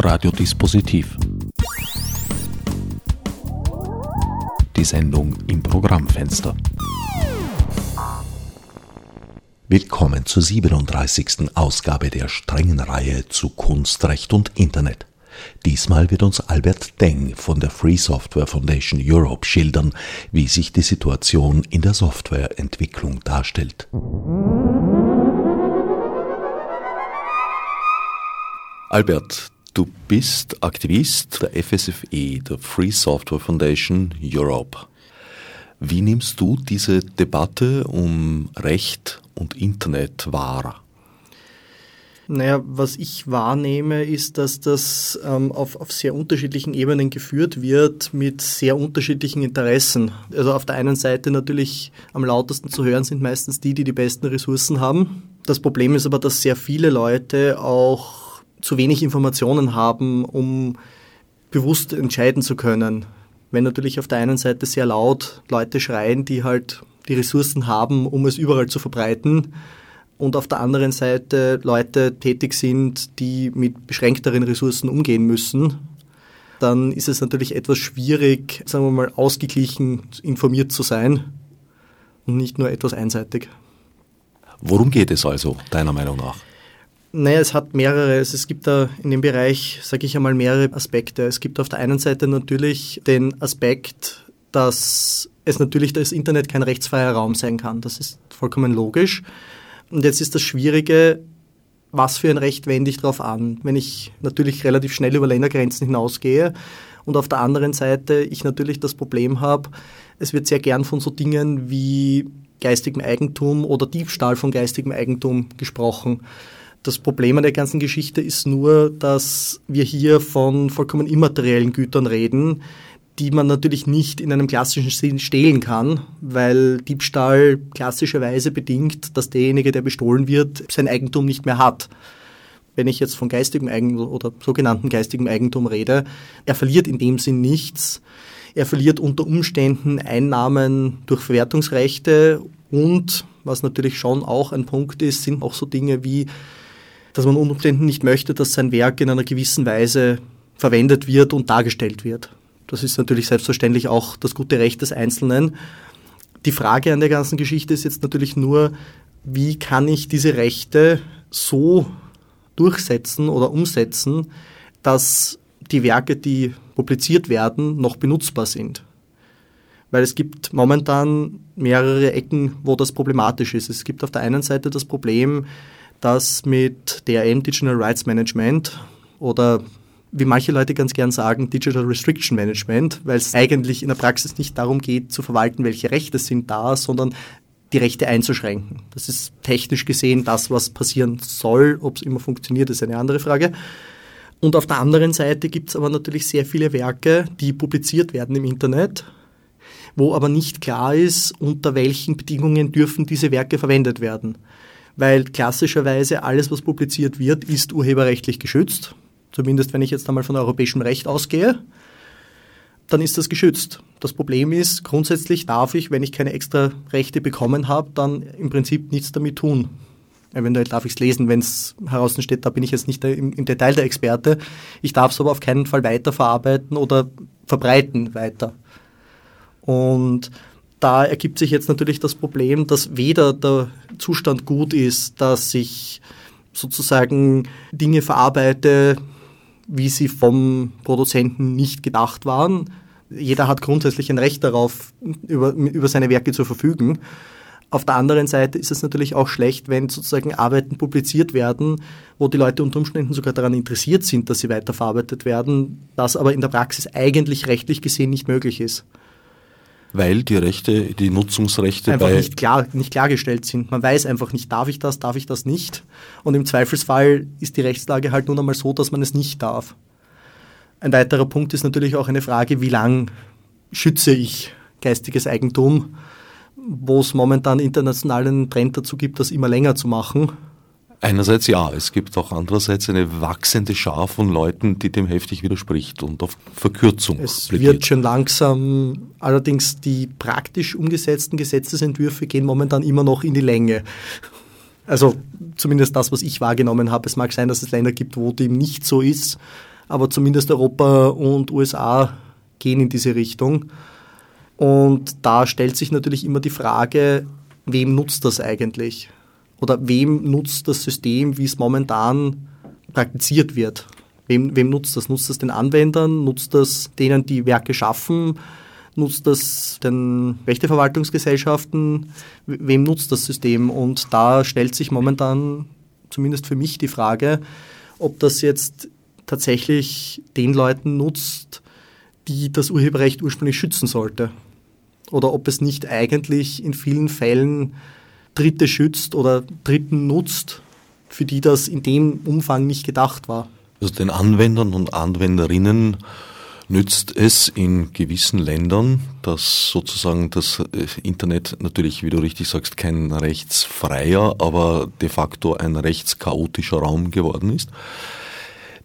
Radiodispositiv. Die Sendung im Programmfenster. Willkommen zur 37. Ausgabe der strengen Reihe zu Kunstrecht und Internet. Diesmal wird uns Albert Deng von der Free Software Foundation Europe schildern, wie sich die Situation in der Softwareentwicklung darstellt. Albert, du bist Aktivist der FSFE, der Free Software Foundation Europe. Wie nimmst du diese Debatte um Recht und Internet wahr? Naja, was ich wahrnehme, ist, dass das ähm, auf, auf sehr unterschiedlichen Ebenen geführt wird mit sehr unterschiedlichen Interessen. Also auf der einen Seite natürlich am lautesten zu hören sind meistens die, die die besten Ressourcen haben. Das Problem ist aber, dass sehr viele Leute auch zu wenig Informationen haben, um bewusst entscheiden zu können. Wenn natürlich auf der einen Seite sehr laut Leute schreien, die halt die Ressourcen haben, um es überall zu verbreiten, und auf der anderen Seite Leute tätig sind, die mit beschränkteren Ressourcen umgehen müssen, dann ist es natürlich etwas schwierig, sagen wir mal, ausgeglichen informiert zu sein und nicht nur etwas einseitig. Worum geht es also, deiner Meinung nach? Naja, es hat mehrere. Es gibt da in dem Bereich, sage ich einmal, mehrere Aspekte. Es gibt auf der einen Seite natürlich den Aspekt, dass es natürlich das Internet kein rechtsfreier Raum sein kann. Das ist vollkommen logisch. Und jetzt ist das Schwierige, was für ein Recht wende ich darauf an? Wenn ich natürlich relativ schnell über Ländergrenzen hinausgehe und auf der anderen Seite ich natürlich das Problem habe, es wird sehr gern von so Dingen wie geistigem Eigentum oder Diebstahl von geistigem Eigentum gesprochen. Das Problem an der ganzen Geschichte ist nur, dass wir hier von vollkommen immateriellen Gütern reden, die man natürlich nicht in einem klassischen Sinn stehlen kann, weil Diebstahl klassischerweise bedingt, dass derjenige, der bestohlen wird, sein Eigentum nicht mehr hat. Wenn ich jetzt von geistigem Eigentum oder sogenannten geistigem Eigentum rede, er verliert in dem Sinn nichts. Er verliert unter Umständen Einnahmen durch Verwertungsrechte und, was natürlich schon auch ein Punkt ist, sind auch so Dinge wie, dass man unter Umständen nicht möchte, dass sein Werk in einer gewissen Weise verwendet wird und dargestellt wird. Das ist natürlich selbstverständlich auch das gute Recht des Einzelnen. Die Frage an der ganzen Geschichte ist jetzt natürlich nur, wie kann ich diese Rechte so durchsetzen oder umsetzen, dass die Werke, die publiziert werden, noch benutzbar sind. Weil es gibt momentan mehrere Ecken, wo das problematisch ist. Es gibt auf der einen Seite das Problem, dass mit DRM Digital Rights Management oder wie manche Leute ganz gern sagen, Digital Restriction Management, weil es eigentlich in der Praxis nicht darum geht, zu verwalten, welche Rechte sind da, sondern die Rechte einzuschränken. Das ist technisch gesehen das, was passieren soll. Ob es immer funktioniert, ist eine andere Frage. Und auf der anderen Seite gibt es aber natürlich sehr viele Werke, die publiziert werden im Internet, wo aber nicht klar ist, unter welchen Bedingungen dürfen diese Werke verwendet werden. Weil klassischerweise alles, was publiziert wird, ist urheberrechtlich geschützt. Zumindest wenn ich jetzt einmal von europäischem Recht ausgehe, dann ist das geschützt. Das Problem ist, grundsätzlich darf ich, wenn ich keine extra Rechte bekommen habe, dann im Prinzip nichts damit tun. Eventuell darf ich es lesen, wenn es heraus steht, da bin ich jetzt nicht im, im Detail der Experte. Ich darf es aber auf keinen Fall weiterverarbeiten oder verbreiten weiter. Und da ergibt sich jetzt natürlich das Problem, dass weder der Zustand gut ist, dass ich sozusagen Dinge verarbeite, wie sie vom Produzenten nicht gedacht waren. Jeder hat grundsätzlich ein Recht darauf, über, über seine Werke zu verfügen. Auf der anderen Seite ist es natürlich auch schlecht, wenn sozusagen Arbeiten publiziert werden, wo die Leute unter Umständen sogar daran interessiert sind, dass sie weiterverarbeitet werden, das aber in der Praxis eigentlich rechtlich gesehen nicht möglich ist weil die Rechte, die Nutzungsrechte einfach nicht, klar, nicht klargestellt sind. Man weiß einfach nicht, darf ich das, darf ich das nicht. Und im Zweifelsfall ist die Rechtslage halt nun einmal so, dass man es nicht darf. Ein weiterer Punkt ist natürlich auch eine Frage, wie lang schütze ich geistiges Eigentum, wo es momentan internationalen Trend dazu gibt, das immer länger zu machen. Einerseits ja, es gibt auch andererseits eine wachsende Schar von Leuten, die dem heftig widerspricht und auf Verkürzung Es plädiert. wird schon langsam, allerdings die praktisch umgesetzten Gesetzesentwürfe gehen momentan immer noch in die Länge. Also zumindest das, was ich wahrgenommen habe. Es mag sein, dass es Länder gibt, wo dem nicht so ist, aber zumindest Europa und USA gehen in diese Richtung. Und da stellt sich natürlich immer die Frage, wem nutzt das eigentlich? Oder wem nutzt das System, wie es momentan praktiziert wird? Wem, wem nutzt das? Nutzt das den Anwendern? Nutzt das denen, die Werke schaffen? Nutzt das den Rechteverwaltungsgesellschaften? Wem nutzt das System? Und da stellt sich momentan zumindest für mich die Frage, ob das jetzt tatsächlich den Leuten nutzt, die das Urheberrecht ursprünglich schützen sollte. Oder ob es nicht eigentlich in vielen Fällen Dritte schützt oder Dritten nutzt, für die das in dem Umfang nicht gedacht war. Also den Anwendern und Anwenderinnen nützt es in gewissen Ländern, dass sozusagen das äh, Internet natürlich, wie du richtig sagst, kein rechtsfreier, aber de facto ein rechtschaotischer Raum geworden ist.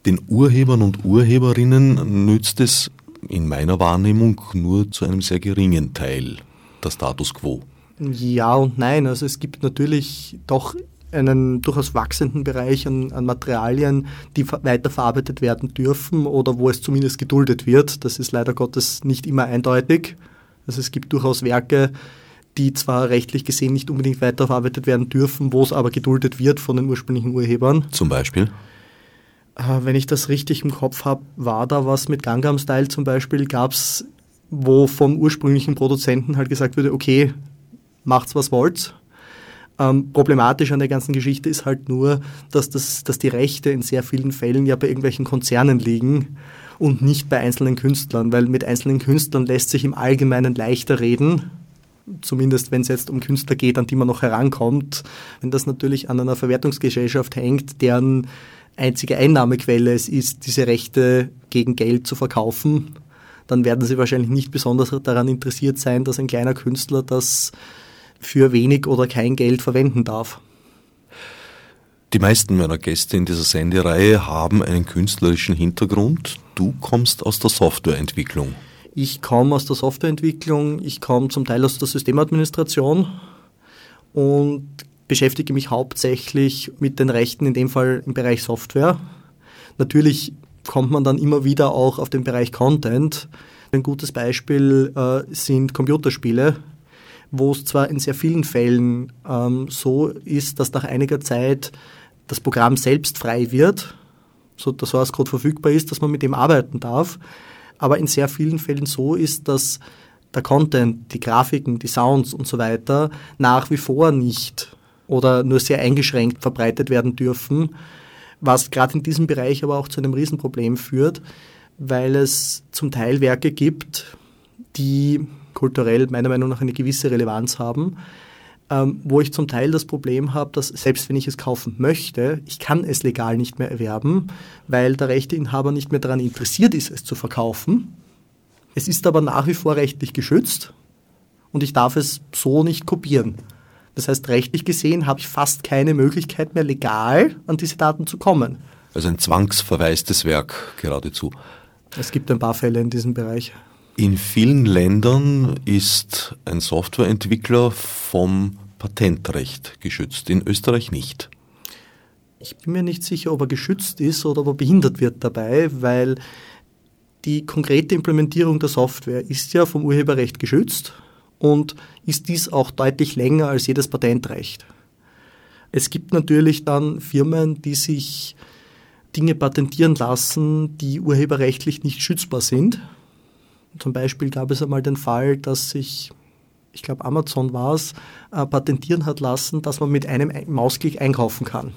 Den Urhebern und Urheberinnen nützt es in meiner Wahrnehmung nur zu einem sehr geringen Teil der Status quo. Ja und nein. Also es gibt natürlich doch einen durchaus wachsenden Bereich an, an, Materialien, die weiterverarbeitet werden dürfen oder wo es zumindest geduldet wird. Das ist leider Gottes nicht immer eindeutig. Also es gibt durchaus Werke, die zwar rechtlich gesehen nicht unbedingt weiterverarbeitet werden dürfen, wo es aber geduldet wird von den ursprünglichen Urhebern. Zum Beispiel? Äh, wenn ich das richtig im Kopf habe, war da was mit Gangnam Style zum Beispiel, gab es, wo vom ursprünglichen Produzenten halt gesagt wurde, okay, macht's was wollt. Ähm, problematisch an der ganzen Geschichte ist halt nur, dass, das, dass die Rechte in sehr vielen Fällen ja bei irgendwelchen Konzernen liegen und nicht bei einzelnen Künstlern, weil mit einzelnen Künstlern lässt sich im Allgemeinen leichter reden, zumindest wenn es jetzt um Künstler geht, an die man noch herankommt. Wenn das natürlich an einer Verwertungsgesellschaft hängt, deren einzige Einnahmequelle es ist, diese Rechte gegen Geld zu verkaufen, dann werden sie wahrscheinlich nicht besonders daran interessiert sein, dass ein kleiner Künstler das für wenig oder kein Geld verwenden darf. Die meisten meiner Gäste in dieser Sendereihe haben einen künstlerischen Hintergrund. Du kommst aus der Softwareentwicklung. Ich komme aus der Softwareentwicklung, ich komme zum Teil aus der Systemadministration und beschäftige mich hauptsächlich mit den Rechten, in dem Fall im Bereich Software. Natürlich kommt man dann immer wieder auch auf den Bereich Content. Ein gutes Beispiel äh, sind Computerspiele wo es zwar in sehr vielen Fällen ähm, so ist, dass nach einiger Zeit das Programm selbst frei wird, so der Source Code verfügbar ist, dass man mit dem arbeiten darf, aber in sehr vielen Fällen so ist, dass der Content, die Grafiken, die Sounds und so weiter nach wie vor nicht oder nur sehr eingeschränkt verbreitet werden dürfen, was gerade in diesem Bereich aber auch zu einem Riesenproblem führt, weil es zum Teil Werke gibt, die kulturell meiner Meinung nach eine gewisse Relevanz haben, ähm, wo ich zum Teil das Problem habe, dass selbst wenn ich es kaufen möchte, ich kann es legal nicht mehr erwerben, weil der Rechteinhaber nicht mehr daran interessiert ist, es zu verkaufen. Es ist aber nach wie vor rechtlich geschützt und ich darf es so nicht kopieren. Das heißt, rechtlich gesehen habe ich fast keine Möglichkeit mehr, legal an diese Daten zu kommen. Also ein zwangsverwaistes Werk geradezu. Es gibt ein paar Fälle in diesem Bereich. In vielen Ländern ist ein Softwareentwickler vom Patentrecht geschützt, in Österreich nicht. Ich bin mir nicht sicher, ob er geschützt ist oder ob er behindert wird dabei, weil die konkrete Implementierung der Software ist ja vom Urheberrecht geschützt und ist dies auch deutlich länger als jedes Patentrecht. Es gibt natürlich dann Firmen, die sich Dinge patentieren lassen, die urheberrechtlich nicht schützbar sind zum Beispiel gab es einmal den Fall, dass sich, ich glaube Amazon war es, äh, patentieren hat lassen, dass man mit einem Mausklick einkaufen kann.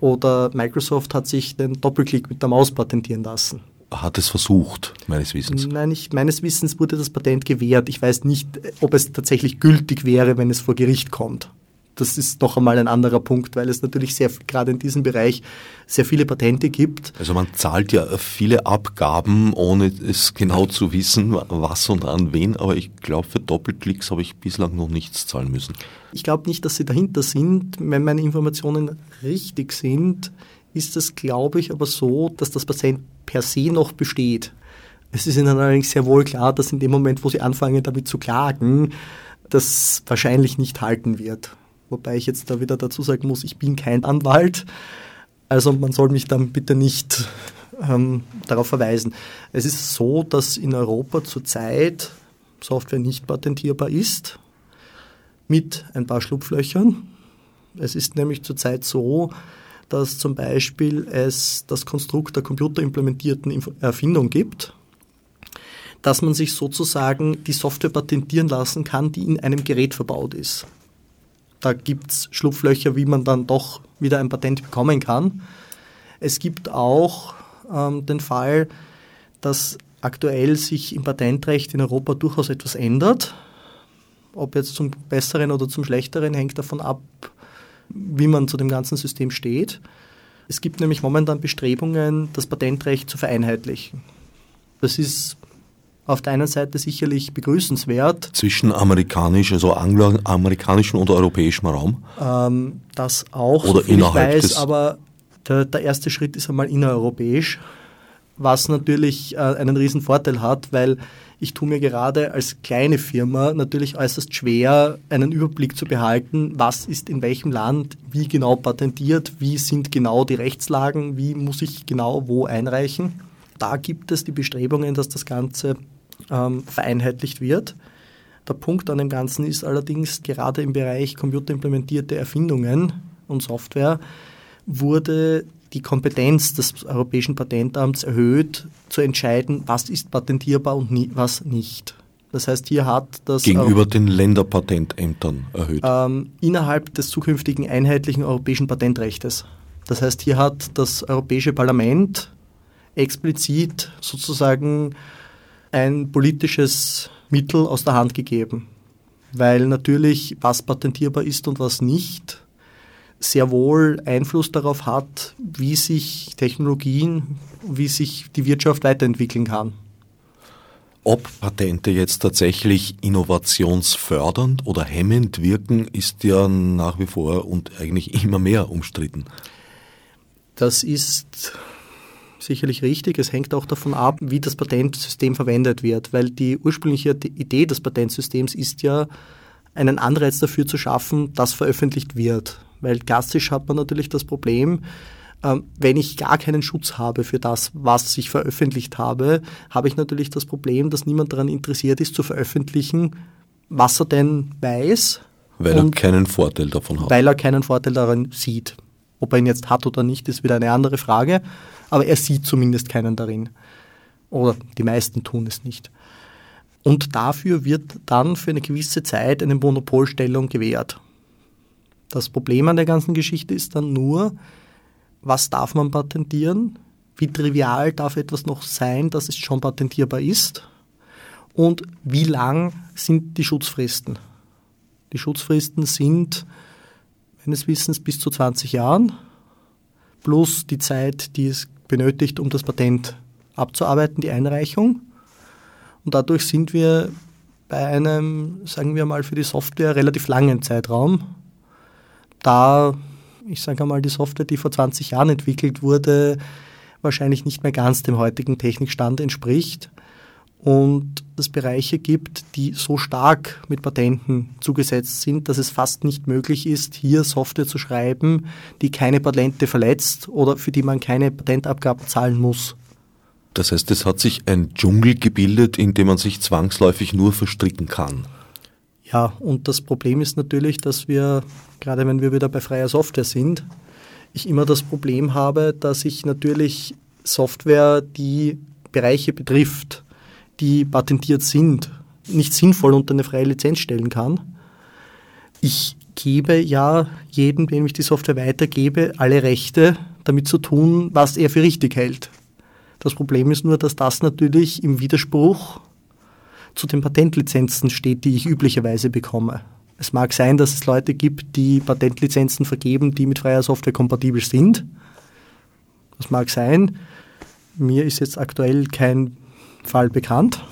Oder Microsoft hat sich den Doppelklick mit der Maus patentieren lassen. Hat es versucht, meines Wissens? Nein, nicht, meines Wissens wurde das Patent gewährt. Ich weiß nicht, ob es tatsächlich gültig wäre, wenn es vor Gericht kommt das ist noch einmal ein anderer Punkt, weil es natürlich sehr, gerade in diesem Bereich sehr viele Patente gibt. Also man zahlt ja viele Abgaben, ohne es genau zu wissen, was und an wen, aber ich glaube, für Doppelklicks habe ich bislang noch nichts zahlen müssen. Ich glaube nicht, dass sie dahinter sind. Wenn meine Informationen richtig sind, ist es, glaube ich, aber so, dass das Patent per se noch besteht. Es ist ihnen allerdings sehr wohl klar, dass in dem Moment, wo sie anfangen, damit zu klagen, das wahrscheinlich nicht halten wird. Wobei ich jetzt da wieder dazu sagen muss, ich bin kein Anwalt. Also man soll mich dann bitte nicht ähm, darauf verweisen. Es ist so, dass in Europa zurzeit Software nicht patentierbar ist, mit ein paar Schlupflöchern. Es ist nämlich zurzeit so, dass zum Beispiel es das Konstrukt der computerimplementierten Erfindung gibt, dass man sich sozusagen die Software patentieren lassen kann, die in einem Gerät verbaut ist. Da gibt es Schlupflöcher, wie man dann doch wieder ein Patent bekommen kann. Es gibt auch ähm, den Fall, dass aktuell sich im Patentrecht in Europa durchaus etwas ändert. Ob jetzt zum Besseren oder zum Schlechteren, hängt davon ab, wie man zu dem ganzen System steht. Es gibt nämlich momentan Bestrebungen, das Patentrecht zu vereinheitlichen. Das ist auf der einen Seite sicherlich begrüßenswert. Zwischen amerikanisch, also angloamerikanischem und europäischem Raum? Ähm, das auch, Oder innerhalb ich weiß, aber der, der, erste Schritt ist einmal innereuropäisch, was natürlich äh, einen riesen Vorteil hat, weil ich tue mir gerade als kleine Firma natürlich äußerst schwer, einen Überblick zu behalten, was ist in welchem Land wie genau patentiert, wie sind genau die Rechtslagen, wie muss ich genau wo einreichen. Da gibt es die Bestrebungen, dass das Ganze ähm, vereinheitlicht wird. Der Punkt an dem Ganzen ist allerdings gerade im Bereich computerimplementierte Erfindungen und Software wurde die Kompetenz des Europäischen Patentamts erhöht, zu entscheiden, was ist patentierbar und nie, was nicht. Das heißt, hier hat das. Gegenüber den Länderpatentämtern erhöht. Ähm, innerhalb des zukünftigen einheitlichen europäischen Patentrechtes. Das heißt, hier hat das Europäische Parlament explizit sozusagen ein politisches Mittel aus der Hand gegeben. Weil natürlich, was patentierbar ist und was nicht, sehr wohl Einfluss darauf hat, wie sich Technologien, wie sich die Wirtschaft weiterentwickeln kann. Ob Patente jetzt tatsächlich innovationsfördernd oder hemmend wirken, ist ja nach wie vor und eigentlich immer mehr umstritten. Das ist sicherlich richtig. Es hängt auch davon ab, wie das Patentsystem verwendet wird, weil die ursprüngliche Idee des Patentsystems ist ja, einen Anreiz dafür zu schaffen, dass veröffentlicht wird. Weil klassisch hat man natürlich das Problem, ähm, wenn ich gar keinen Schutz habe für das, was ich veröffentlicht habe, habe ich natürlich das Problem, dass niemand daran interessiert ist, zu veröffentlichen, was er denn weiß. Weil er keinen Vorteil davon hat. Weil er keinen Vorteil daran sieht. Ob er ihn jetzt hat oder nicht, ist wieder eine andere Frage. Aber er sieht zumindest keinen darin. Oder die meisten tun es nicht. Und dafür wird dann für eine gewisse Zeit eine Monopolstellung gewährt. Das Problem an der ganzen Geschichte ist dann nur, was darf man patentieren? Wie trivial darf etwas noch sein, dass es schon patentierbar ist? Und wie lang sind die Schutzfristen? Die Schutzfristen sind meines Wissens bis zu 20 Jahren plus die Zeit, die es benötigt, um das Patent abzuarbeiten, die Einreichung. Und dadurch sind wir bei einem, sagen wir mal, für die Software relativ langen Zeitraum, da, ich sage mal, die Software, die vor 20 Jahren entwickelt wurde, wahrscheinlich nicht mehr ganz dem heutigen Technikstand entspricht und es Bereiche gibt, die so stark mit Patenten zugesetzt sind, dass es fast nicht möglich ist, hier Software zu schreiben, die keine Patente verletzt oder für die man keine Patentabgaben zahlen muss. Das heißt, es hat sich ein Dschungel gebildet, in dem man sich zwangsläufig nur verstricken kann. Ja, und das Problem ist natürlich, dass wir, gerade wenn wir wieder bei freier Software sind, ich immer das Problem habe, dass ich natürlich Software, die Bereiche betrifft, die patentiert sind, nicht sinnvoll unter eine freie Lizenz stellen kann. Ich gebe ja jedem, dem ich die Software weitergebe, alle Rechte, damit zu tun, was er für richtig hält. Das Problem ist nur, dass das natürlich im Widerspruch zu den Patentlizenzen steht, die ich üblicherweise bekomme. Es mag sein, dass es Leute gibt, die Patentlizenzen vergeben, die mit freier Software kompatibel sind. Das mag sein. Mir ist jetzt aktuell kein Fall bekannt.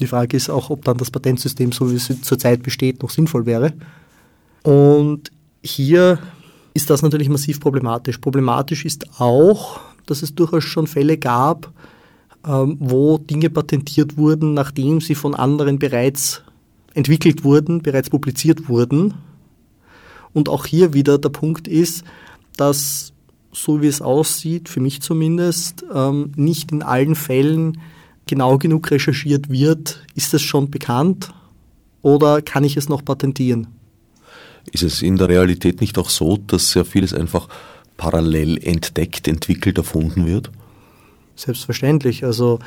Die Frage ist auch, ob dann das Patentsystem, so wie es zurzeit besteht, noch sinnvoll wäre. Und hier ist das natürlich massiv problematisch. Problematisch ist auch, dass es durchaus schon Fälle gab, ähm, wo Dinge patentiert wurden, nachdem sie von anderen bereits entwickelt wurden, bereits publiziert wurden. Und auch hier wieder der Punkt ist, dass so wie es aussieht, für mich zumindest, ähm, nicht in allen Fällen genau genug recherchiert wird. Ist es schon bekannt oder kann ich es noch patentieren? Ist es in der Realität nicht auch so, dass sehr vieles einfach parallel entdeckt, entwickelt, erfunden wird? Selbstverständlich. Also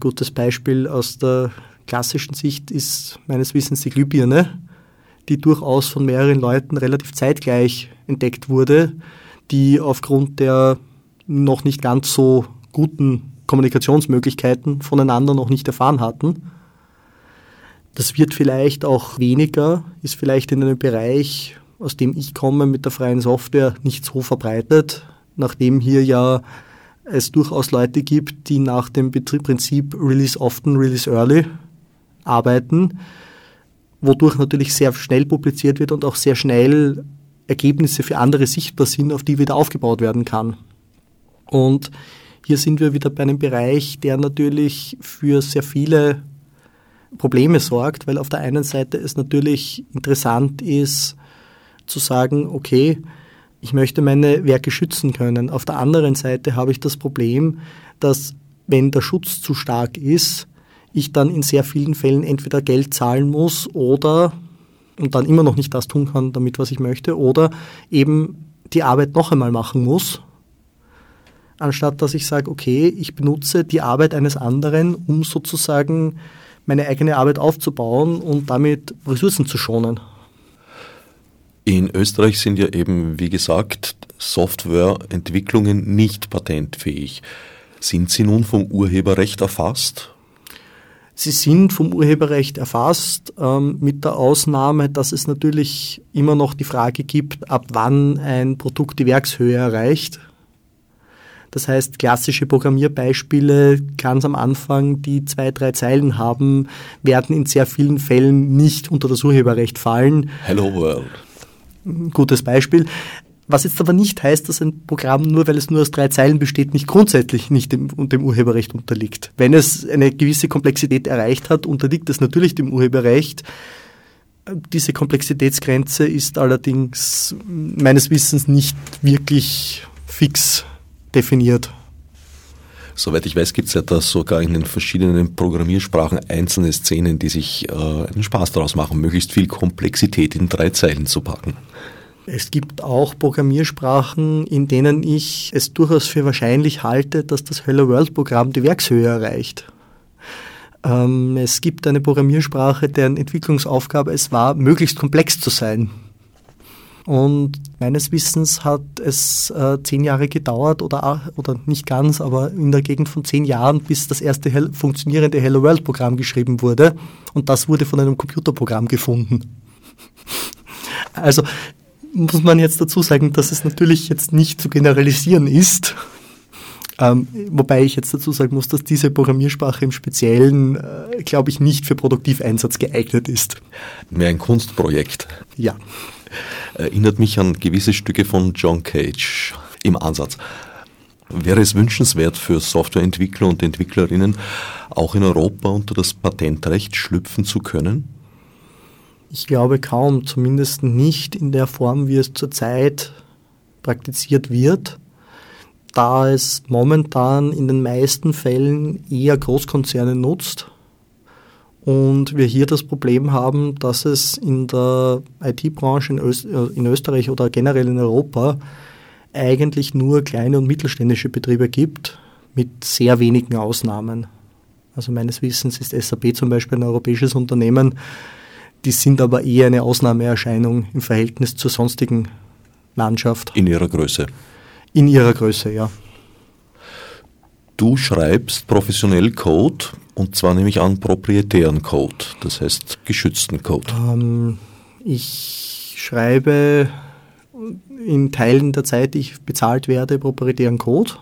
gutes Beispiel aus der klassischen Sicht ist meines Wissens die Glühbirne, die durchaus von mehreren Leuten relativ zeitgleich entdeckt wurde, die aufgrund der noch nicht ganz so guten Kommunikationsmöglichkeiten voneinander noch nicht erfahren hatten. Das wird vielleicht auch weniger, ist vielleicht in einem Bereich, aus dem ich komme, mit der freien Software nicht so verbreitet, nachdem hier ja es durchaus Leute gibt, die nach dem Prinzip Release often, Release early arbeiten, wodurch natürlich sehr schnell publiziert wird und auch sehr schnell Ergebnisse für andere sichtbar sind, auf die wieder aufgebaut werden kann. Und hier sind wir wieder bei einem Bereich, der natürlich für sehr viele Probleme sorgt, weil auf der einen Seite es natürlich interessant ist zu sagen, okay, ich möchte meine Werke schützen können. Auf der anderen Seite habe ich das Problem, dass wenn der Schutz zu stark ist, ich dann in sehr vielen Fällen entweder Geld zahlen muss oder und dann immer noch nicht das tun kann damit, was ich möchte, oder eben die Arbeit noch einmal machen muss, anstatt dass ich sage, okay, ich benutze die Arbeit eines anderen, um sozusagen meine eigene Arbeit aufzubauen und damit Ressourcen zu schonen. In Österreich sind ja eben, wie gesagt, Softwareentwicklungen nicht patentfähig. Sind sie nun vom Urheberrecht erfasst? Sie sind vom Urheberrecht erfasst, ähm, mit der Ausnahme, dass es natürlich immer noch die Frage gibt, ab wann ein Produkt die Werkshöhe erreicht. Das heißt, klassische Programmierbeispiele ganz am Anfang, die zwei, drei Zeilen haben, werden in sehr vielen Fällen nicht unter das Urheberrecht fallen. Hello World. Gutes Beispiel. Was jetzt aber nicht heißt, dass ein Programm, nur weil es nur aus drei Zeilen besteht, nicht grundsätzlich nicht dem, dem Urheberrecht unterliegt. Wenn es eine gewisse Komplexität erreicht hat, unterliegt es natürlich dem Urheberrecht. Diese Komplexitätsgrenze ist allerdings meines Wissens nicht wirklich fix definiert. Soweit ich weiß, gibt es ja da sogar in den verschiedenen Programmiersprachen einzelne Szenen, die sich äh, einen Spaß daraus machen, möglichst viel Komplexität in drei Zeilen zu packen. Es gibt auch Programmiersprachen, in denen ich es durchaus für wahrscheinlich halte, dass das Hello World Programm die Werkshöhe erreicht. Ähm, es gibt eine Programmiersprache, deren Entwicklungsaufgabe es war, möglichst komplex zu sein. Und meines Wissens hat es äh, zehn Jahre gedauert oder, oder nicht ganz, aber in der Gegend von zehn Jahren, bis das erste Hel funktionierende Hello World Programm geschrieben wurde. Und das wurde von einem Computerprogramm gefunden. Also muss man jetzt dazu sagen, dass es natürlich jetzt nicht zu generalisieren ist. Ähm, wobei ich jetzt dazu sagen muss, dass diese Programmiersprache im Speziellen, äh, glaube ich, nicht für Produktiveinsatz geeignet ist. Mehr ein Kunstprojekt. Ja. Erinnert mich an gewisse Stücke von John Cage im Ansatz. Wäre es wünschenswert für Softwareentwickler und Entwicklerinnen, auch in Europa unter das Patentrecht schlüpfen zu können? Ich glaube kaum, zumindest nicht in der Form, wie es zurzeit praktiziert wird, da es momentan in den meisten Fällen eher Großkonzerne nutzt und wir hier das Problem haben, dass es in der IT-Branche in, Öst äh, in Österreich oder generell in Europa eigentlich nur kleine und mittelständische Betriebe gibt, mit sehr wenigen Ausnahmen. Also meines Wissens ist SAP zum Beispiel ein europäisches Unternehmen, die sind aber eher eine Ausnahmeerscheinung im Verhältnis zur sonstigen Landschaft. In ihrer Größe. In ihrer Größe, ja. Du schreibst professionell Code und zwar nämlich an proprietären Code, das heißt geschützten Code. Ähm, ich schreibe in Teilen der Zeit, die ich bezahlt werde, proprietären Code.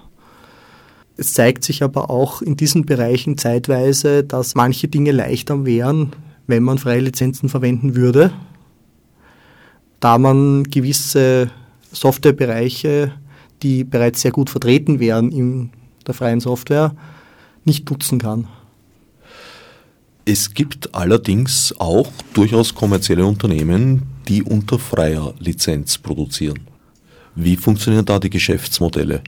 Es zeigt sich aber auch in diesen Bereichen zeitweise, dass manche Dinge leichter wären, wenn man freie Lizenzen verwenden würde, da man gewisse Softwarebereiche, die bereits sehr gut vertreten wären in der freien Software, nicht nutzen kann. Es gibt allerdings auch durchaus kommerzielle Unternehmen, die unter freier Lizenz produzieren. Wie funktionieren da die Geschäftsmodelle?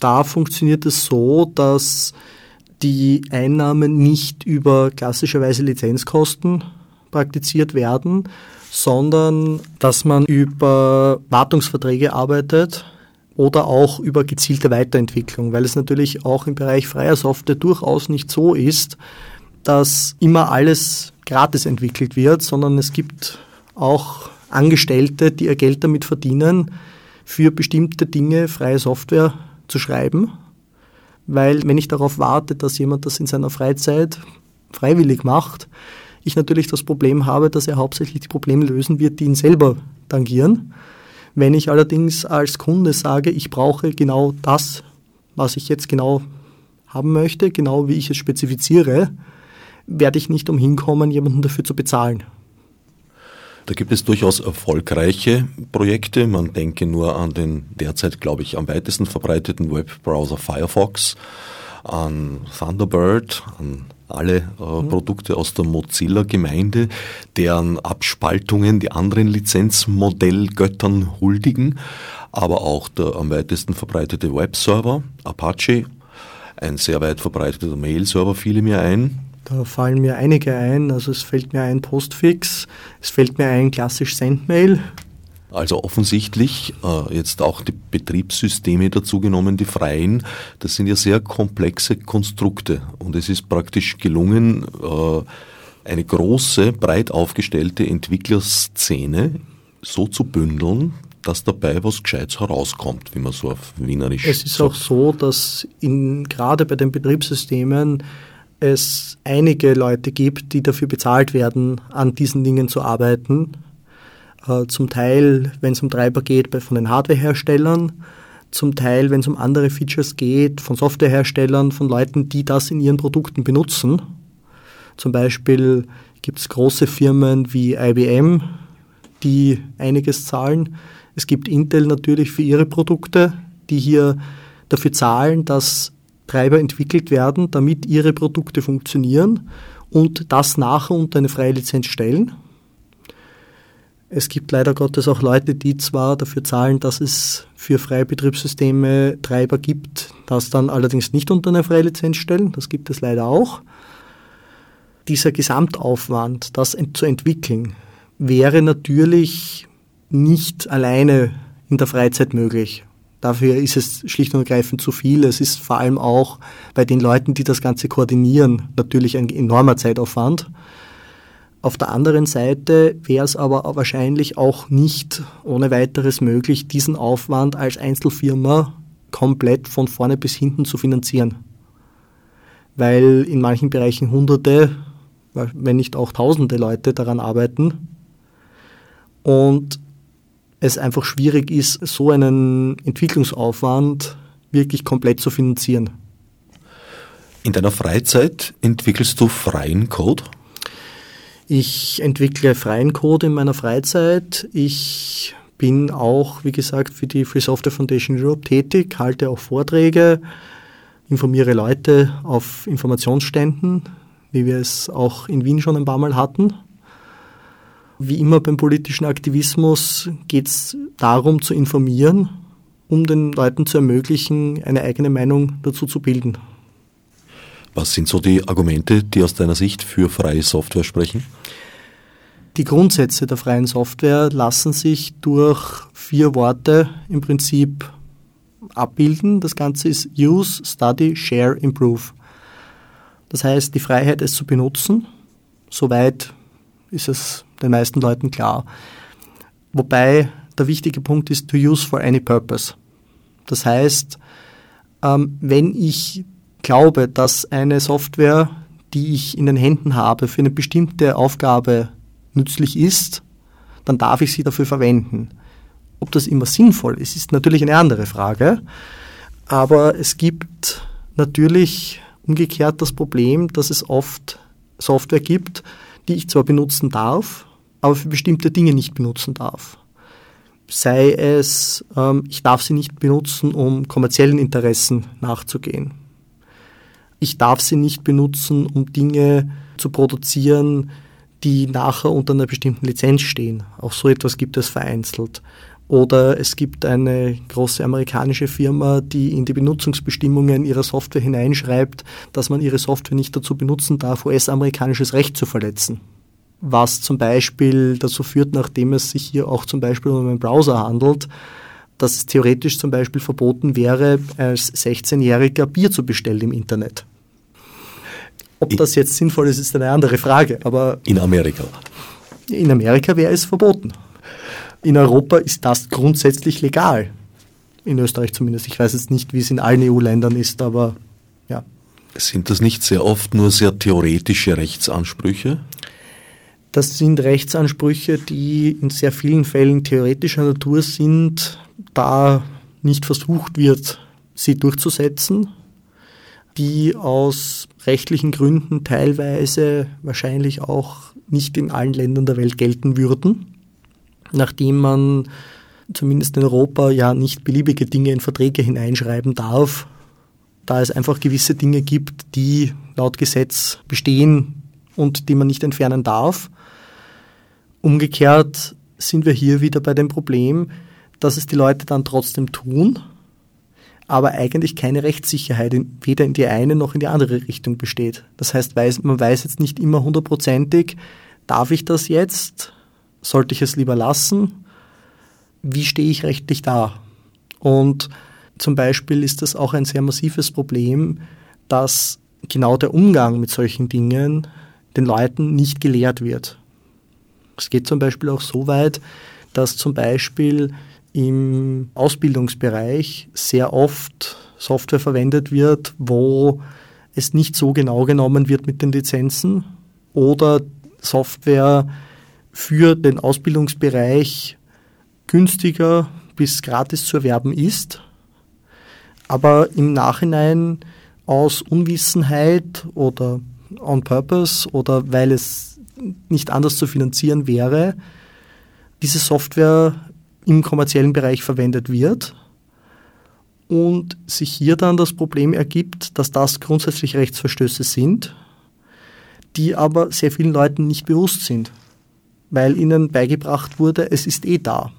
Da funktioniert es so, dass die Einnahmen nicht über klassischerweise Lizenzkosten praktiziert werden, sondern dass man über Wartungsverträge arbeitet oder auch über gezielte Weiterentwicklung, weil es natürlich auch im Bereich freier Software durchaus nicht so ist, dass immer alles gratis entwickelt wird, sondern es gibt auch Angestellte, die ihr Geld damit verdienen, für bestimmte Dinge freie Software zu schreiben. Weil wenn ich darauf warte, dass jemand das in seiner Freizeit freiwillig macht, ich natürlich das Problem habe, dass er hauptsächlich die Probleme lösen wird, die ihn selber tangieren. Wenn ich allerdings als Kunde sage, ich brauche genau das, was ich jetzt genau haben möchte, genau wie ich es spezifiziere, werde ich nicht umhin kommen, jemanden dafür zu bezahlen. Da gibt es durchaus erfolgreiche Projekte. Man denke nur an den derzeit, glaube ich, am weitesten verbreiteten Webbrowser Firefox, an Thunderbird, an alle äh, mhm. Produkte aus der Mozilla-Gemeinde, deren Abspaltungen die anderen Lizenzmodellgöttern huldigen, aber auch der am weitesten verbreitete Webserver, Apache, ein sehr weit verbreiteter Mail-Server fiele mir ein, da fallen mir einige ein. Also es fällt mir ein Postfix, es fällt mir ein klassisch Sendmail. Also offensichtlich äh, jetzt auch die Betriebssysteme dazugenommen, die freien, das sind ja sehr komplexe Konstrukte und es ist praktisch gelungen, äh, eine große, breit aufgestellte Entwicklerszene so zu bündeln, dass dabei was Gescheites herauskommt, wie man so auf Wienerisch sagt. Es ist sagt. auch so, dass in, gerade bei den Betriebssystemen es einige Leute gibt, die dafür bezahlt werden, an diesen Dingen zu arbeiten. Äh, zum Teil, wenn es um Treiber geht, von den Hardwareherstellern, zum Teil, wenn es um andere Features geht, von Softwareherstellern, von Leuten, die das in ihren Produkten benutzen. Zum Beispiel gibt es große Firmen wie IBM, die einiges zahlen. Es gibt Intel natürlich für ihre Produkte, die hier dafür zahlen, dass Treiber entwickelt werden, damit ihre Produkte funktionieren und das nachher unter eine freie Lizenz stellen. Es gibt leider Gottes auch Leute, die zwar dafür zahlen, dass es für freie Betriebssysteme Treiber gibt, das dann allerdings nicht unter eine freie Lizenz stellen. Das gibt es leider auch. Dieser Gesamtaufwand, das zu entwickeln, wäre natürlich nicht alleine in der Freizeit möglich. Dafür ist es schlicht und ergreifend zu viel. Es ist vor allem auch bei den Leuten, die das Ganze koordinieren, natürlich ein enormer Zeitaufwand. Auf der anderen Seite wäre es aber wahrscheinlich auch nicht ohne weiteres möglich, diesen Aufwand als Einzelfirma komplett von vorne bis hinten zu finanzieren. Weil in manchen Bereichen Hunderte, wenn nicht auch Tausende Leute daran arbeiten. Und es einfach schwierig ist, so einen Entwicklungsaufwand wirklich komplett zu finanzieren. In deiner Freizeit entwickelst du freien Code? Ich entwickle freien Code in meiner Freizeit. Ich bin auch, wie gesagt, für die Free Software Foundation Europe tätig, halte auch Vorträge, informiere Leute auf Informationsständen, wie wir es auch in Wien schon ein paar Mal hatten. Wie immer beim politischen Aktivismus geht es darum zu informieren, um den Leuten zu ermöglichen, eine eigene Meinung dazu zu bilden. Was sind so die Argumente, die aus deiner Sicht für freie Software sprechen? Die Grundsätze der freien Software lassen sich durch vier Worte im Prinzip abbilden. Das Ganze ist Use, Study, Share, Improve. Das heißt, die Freiheit, es zu benutzen, soweit ist es den meisten Leuten klar. Wobei der wichtige Punkt ist to use for any purpose. Das heißt, ähm, wenn ich glaube, dass eine Software, die ich in den Händen habe, für eine bestimmte Aufgabe nützlich ist, dann darf ich sie dafür verwenden. Ob das immer sinnvoll ist, ist natürlich eine andere Frage. Aber es gibt natürlich umgekehrt das Problem, dass es oft Software gibt, die ich zwar benutzen darf, aber für bestimmte Dinge nicht benutzen darf. Sei es, ähm, ich darf sie nicht benutzen, um kommerziellen Interessen nachzugehen. Ich darf sie nicht benutzen, um Dinge zu produzieren, die nachher unter einer bestimmten Lizenz stehen. Auch so etwas gibt es vereinzelt. Oder es gibt eine große amerikanische Firma, die in die Benutzungsbestimmungen ihrer Software hineinschreibt, dass man ihre Software nicht dazu benutzen darf, US-amerikanisches Recht zu verletzen. Was zum Beispiel dazu führt, nachdem es sich hier auch zum Beispiel um einen Browser handelt, dass es theoretisch zum Beispiel verboten wäre, als 16-Jähriger Bier zu bestellen im Internet. Ob das jetzt sinnvoll ist, ist eine andere Frage. Aber in Amerika. In Amerika wäre es verboten. In Europa ist das grundsätzlich legal. In Österreich zumindest. Ich weiß jetzt nicht, wie es in allen EU-Ländern ist, aber ja. Sind das nicht sehr oft nur sehr theoretische Rechtsansprüche? Das sind Rechtsansprüche, die in sehr vielen Fällen theoretischer Natur sind, da nicht versucht wird, sie durchzusetzen, die aus rechtlichen Gründen teilweise wahrscheinlich auch nicht in allen Ländern der Welt gelten würden, nachdem man zumindest in Europa ja nicht beliebige Dinge in Verträge hineinschreiben darf, da es einfach gewisse Dinge gibt, die laut Gesetz bestehen und die man nicht entfernen darf. Umgekehrt sind wir hier wieder bei dem Problem, dass es die Leute dann trotzdem tun, aber eigentlich keine Rechtssicherheit in, weder in die eine noch in die andere Richtung besteht. Das heißt, weiß, man weiß jetzt nicht immer hundertprozentig, darf ich das jetzt? Sollte ich es lieber lassen? Wie stehe ich rechtlich da? Und zum Beispiel ist das auch ein sehr massives Problem, dass genau der Umgang mit solchen Dingen den Leuten nicht gelehrt wird. Es geht zum Beispiel auch so weit, dass zum Beispiel im Ausbildungsbereich sehr oft Software verwendet wird, wo es nicht so genau genommen wird mit den Lizenzen oder Software für den Ausbildungsbereich günstiger bis gratis zu erwerben ist, aber im Nachhinein aus Unwissenheit oder on purpose oder weil es nicht anders zu finanzieren wäre, diese Software im kommerziellen Bereich verwendet wird und sich hier dann das Problem ergibt, dass das grundsätzlich Rechtsverstöße sind, die aber sehr vielen Leuten nicht bewusst sind, weil ihnen beigebracht wurde, es ist eh da.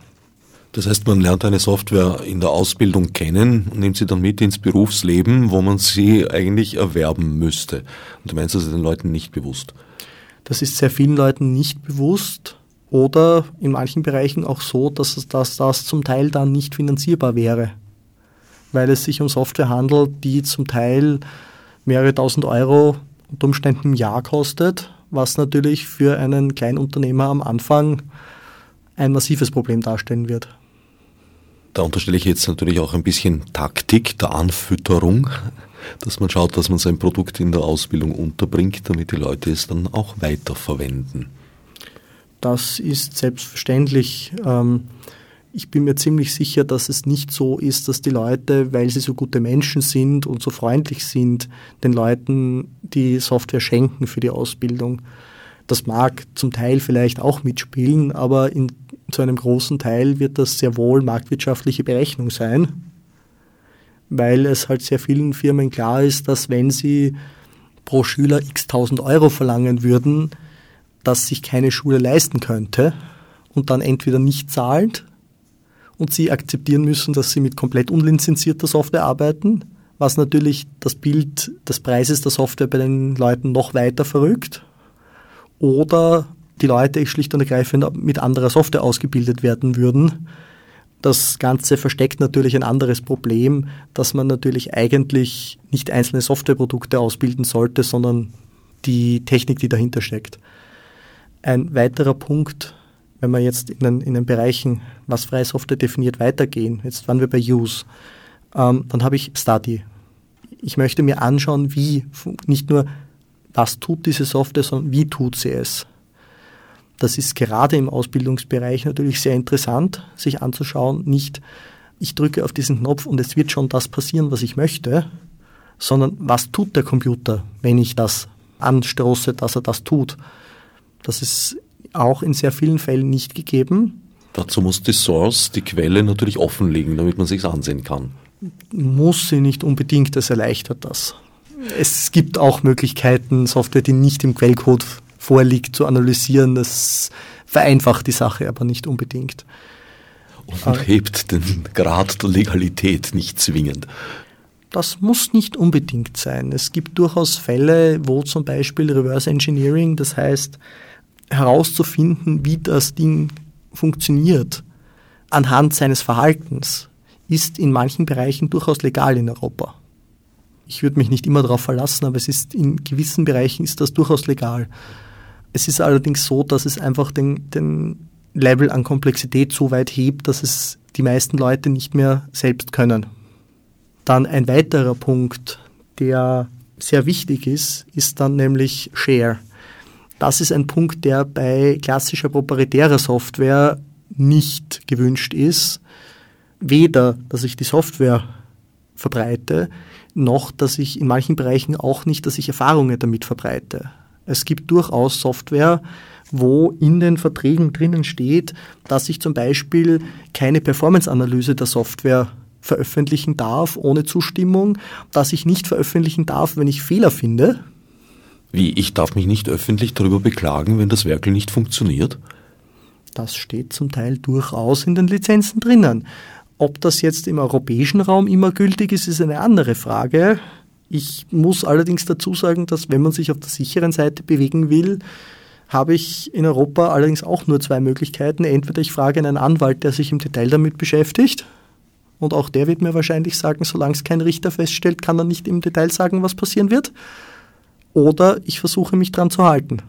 Das heißt, man lernt eine Software in der Ausbildung kennen und nimmt sie dann mit ins Berufsleben, wo man sie eigentlich erwerben müsste. Und du meinst, das ist den Leuten nicht bewusst? Das ist sehr vielen Leuten nicht bewusst oder in manchen Bereichen auch so, dass, es, dass das zum Teil dann nicht finanzierbar wäre, weil es sich um Software handelt, die zum Teil mehrere tausend Euro unter Umständen im Jahr kostet, was natürlich für einen Kleinunternehmer am Anfang ein massives Problem darstellen wird. Da unterstelle ich jetzt natürlich auch ein bisschen Taktik der Anfütterung, dass man schaut, dass man sein Produkt in der Ausbildung unterbringt, damit die Leute es dann auch weiterverwenden. Das ist selbstverständlich. Ähm, ich bin mir ziemlich sicher, dass es nicht so ist, dass die Leute, weil sie so gute Menschen sind und so freundlich sind, den Leuten die Software schenken für die Ausbildung. Das mag zum Teil vielleicht auch mitspielen, aber in, zu einem großen Teil wird das sehr wohl marktwirtschaftliche Berechnung sein, weil es halt sehr vielen Firmen klar ist, dass wenn sie pro Schüler x tausend Euro verlangen würden, das sich keine Schule leisten könnte und dann entweder nicht zahlt und sie akzeptieren müssen, dass sie mit komplett unlizenzierter Software arbeiten, was natürlich das Bild des Preises der Software bei den Leuten noch weiter verrückt. Oder die Leute schlicht und ergreifend mit anderer Software ausgebildet werden würden. Das Ganze versteckt natürlich ein anderes Problem, dass man natürlich eigentlich nicht einzelne Softwareprodukte ausbilden sollte, sondern die Technik, die dahinter steckt. Ein weiterer Punkt, wenn wir jetzt in den, in den Bereichen, was freie Software definiert, weitergehen, jetzt waren wir bei Use, ähm, dann habe ich Study. Ich möchte mir anschauen, wie, nicht nur, was tut diese Software, sondern wie tut sie es. Das ist gerade im Ausbildungsbereich natürlich sehr interessant, sich anzuschauen. Nicht, ich drücke auf diesen Knopf und es wird schon das passieren, was ich möchte, sondern was tut der Computer, wenn ich das anstoße, dass er das tut. Das ist auch in sehr vielen Fällen nicht gegeben. Dazu muss die Source, die Quelle natürlich offenlegen, damit man sich ansehen kann. Muss sie nicht unbedingt, das erleichtert das. Es gibt auch Möglichkeiten, Software, die nicht im Quellcode vorliegt, zu analysieren. Das vereinfacht die Sache aber nicht unbedingt. und hebt den Grad der Legalität nicht zwingend. Das muss nicht unbedingt sein. Es gibt durchaus Fälle, wo zum Beispiel Reverse Engineering, das heißt herauszufinden, wie das Ding funktioniert, anhand seines Verhaltens, ist in manchen Bereichen durchaus legal in Europa. Ich würde mich nicht immer darauf verlassen, aber es ist in gewissen Bereichen ist das durchaus legal. Es ist allerdings so, dass es einfach den, den Level an Komplexität so weit hebt, dass es die meisten Leute nicht mehr selbst können. Dann ein weiterer Punkt, der sehr wichtig ist, ist dann nämlich Share. Das ist ein Punkt, der bei klassischer proprietärer Software nicht gewünscht ist. Weder, dass ich die Software verbreite, noch, dass ich in manchen Bereichen auch nicht, dass ich Erfahrungen damit verbreite. Es gibt durchaus Software, wo in den Verträgen drinnen steht, dass ich zum Beispiel keine Performance-Analyse der Software veröffentlichen darf ohne Zustimmung, dass ich nicht veröffentlichen darf, wenn ich Fehler finde. Wie, ich darf mich nicht öffentlich darüber beklagen, wenn das Werkel nicht funktioniert? Das steht zum Teil durchaus in den Lizenzen drinnen. Ob das jetzt im europäischen Raum immer gültig ist, ist eine andere Frage. Ich muss allerdings dazu sagen, dass wenn man sich auf der sicheren Seite bewegen will, habe ich in Europa allerdings auch nur zwei Möglichkeiten. Entweder ich frage einen Anwalt, der sich im Detail damit beschäftigt, und auch der wird mir wahrscheinlich sagen, solange es kein Richter feststellt, kann er nicht im Detail sagen, was passieren wird. Oder ich versuche mich dran zu halten.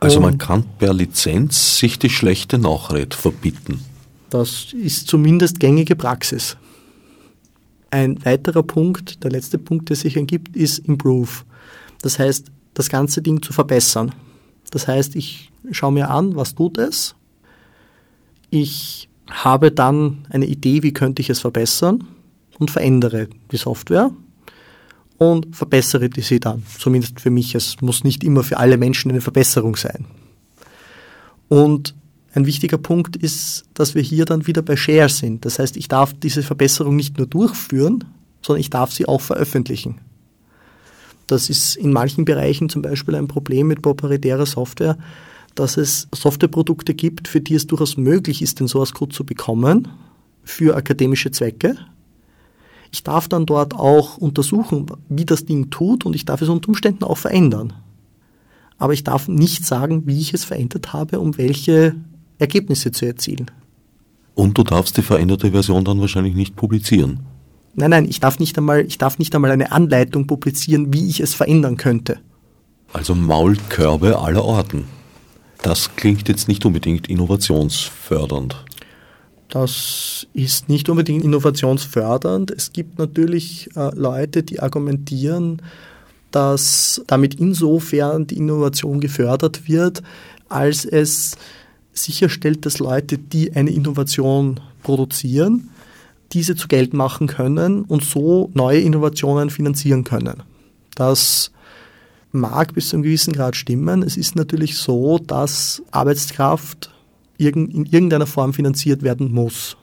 Also man kann per Lizenz sich die schlechte Nachrede verbieten. Das ist zumindest gängige Praxis. Ein weiterer Punkt, der letzte Punkt, der sich ergibt, ist Improve. Das heißt, das ganze Ding zu verbessern. Das heißt, ich schaue mir an, was tut es. Ich habe dann eine Idee, wie könnte ich es verbessern und verändere die Software und verbessere sie dann. Zumindest für mich. Es muss nicht immer für alle Menschen eine Verbesserung sein. Und ein wichtiger Punkt ist, dass wir hier dann wieder bei Share sind. Das heißt, ich darf diese Verbesserung nicht nur durchführen, sondern ich darf sie auch veröffentlichen. Das ist in manchen Bereichen zum Beispiel ein Problem mit proprietärer Software, dass es Softwareprodukte gibt, für die es durchaus möglich ist, den Source Code zu bekommen für akademische Zwecke. Ich darf dann dort auch untersuchen, wie das Ding tut und ich darf es unter Umständen auch verändern. Aber ich darf nicht sagen, wie ich es verändert habe, um welche Ergebnisse zu erzielen. Und du darfst die veränderte Version dann wahrscheinlich nicht publizieren. Nein, nein, ich darf nicht einmal, ich darf nicht einmal eine Anleitung publizieren, wie ich es verändern könnte. Also Maulkörbe aller Orten. Das klingt jetzt nicht unbedingt innovationsfördernd. Das ist nicht unbedingt innovationsfördernd. Es gibt natürlich äh, Leute, die argumentieren, dass damit insofern die Innovation gefördert wird, als es sicherstellt, dass Leute, die eine Innovation produzieren, diese zu Geld machen können und so neue Innovationen finanzieren können. Das mag bis zu einem gewissen Grad stimmen. Es ist natürlich so, dass Arbeitskraft in irgendeiner Form finanziert werden muss.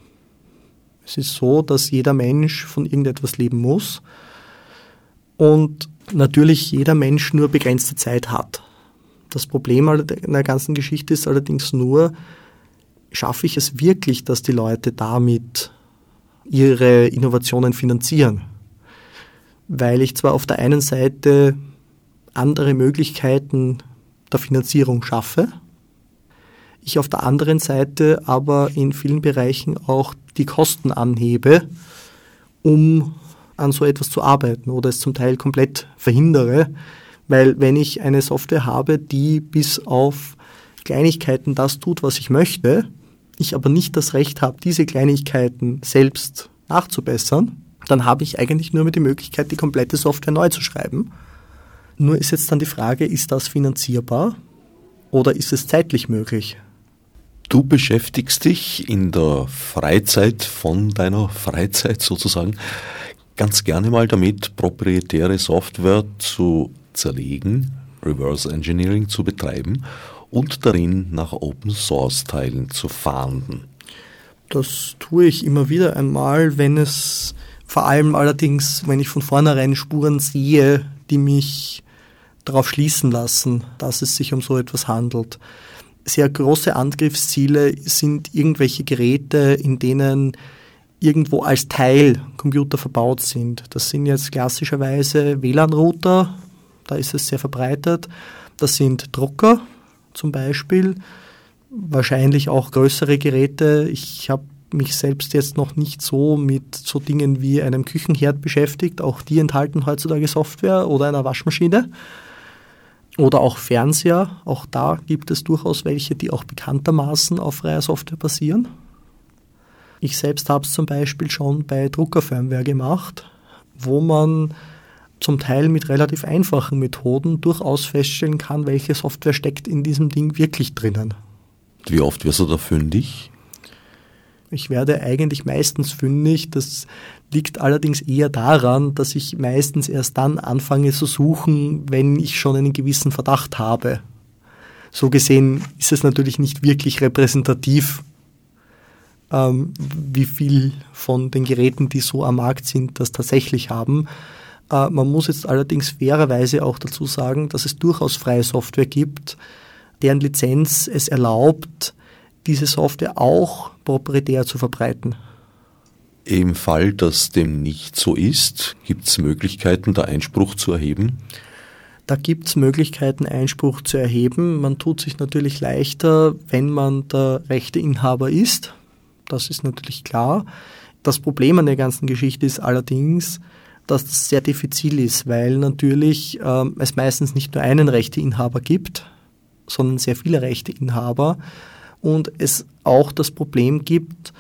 Es ist so, dass jeder Mensch von irgendetwas leben muss und natürlich jeder Mensch nur begrenzte Zeit hat. Das Problem in der ganzen Geschichte ist allerdings nur, schaffe ich es wirklich, dass die Leute damit ihre Innovationen finanzieren? Weil ich zwar auf der einen Seite andere Möglichkeiten der Finanzierung schaffe, ich auf der anderen Seite aber in vielen Bereichen auch die Kosten anhebe, um an so etwas zu arbeiten oder es zum Teil komplett verhindere, weil wenn ich eine Software habe, die bis auf Kleinigkeiten das tut, was ich möchte, ich aber nicht das Recht habe, diese Kleinigkeiten selbst nachzubessern, dann habe ich eigentlich nur mehr die Möglichkeit, die komplette Software neu zu schreiben. Nur ist jetzt dann die Frage, ist das finanzierbar oder ist es zeitlich möglich? Du beschäftigst dich in der Freizeit von deiner Freizeit sozusagen ganz gerne mal damit, proprietäre Software zu zerlegen, Reverse Engineering zu betreiben und darin nach Open Source Teilen zu fahnden. Das tue ich immer wieder einmal, wenn es vor allem allerdings, wenn ich von vornherein Spuren sehe, die mich darauf schließen lassen, dass es sich um so etwas handelt. Sehr große Angriffsziele sind irgendwelche Geräte, in denen irgendwo als Teil Computer verbaut sind. Das sind jetzt klassischerweise WLAN-Router, da ist es sehr verbreitet. Das sind Drucker zum Beispiel, wahrscheinlich auch größere Geräte. Ich habe mich selbst jetzt noch nicht so mit so Dingen wie einem Küchenherd beschäftigt. Auch die enthalten heutzutage Software oder einer Waschmaschine. Oder auch Fernseher. Auch da gibt es durchaus welche, die auch bekanntermaßen auf freier Software basieren. Ich selbst habe es zum Beispiel schon bei Druckerfirmware gemacht, wo man zum Teil mit relativ einfachen Methoden durchaus feststellen kann, welche Software steckt in diesem Ding wirklich drinnen. Wie oft wirst du da fündig? Ich werde eigentlich meistens fündig. Das liegt allerdings eher daran, dass ich meistens erst dann anfange zu suchen, wenn ich schon einen gewissen Verdacht habe. So gesehen ist es natürlich nicht wirklich repräsentativ, ähm, wie viel von den Geräten, die so am Markt sind, das tatsächlich haben. Äh, man muss jetzt allerdings fairerweise auch dazu sagen, dass es durchaus freie Software gibt, deren Lizenz es erlaubt, diese Software auch proprietär zu verbreiten. Im Fall, dass dem nicht so ist, gibt es Möglichkeiten, da Einspruch zu erheben? Da gibt es Möglichkeiten, Einspruch zu erheben. Man tut sich natürlich leichter, wenn man der Rechteinhaber ist. Das ist natürlich klar. Das Problem an der ganzen Geschichte ist allerdings, dass das sehr diffizil ist, weil natürlich ähm, es meistens nicht nur einen Rechteinhaber gibt, sondern sehr viele Rechteinhaber und es auch das Problem gibt,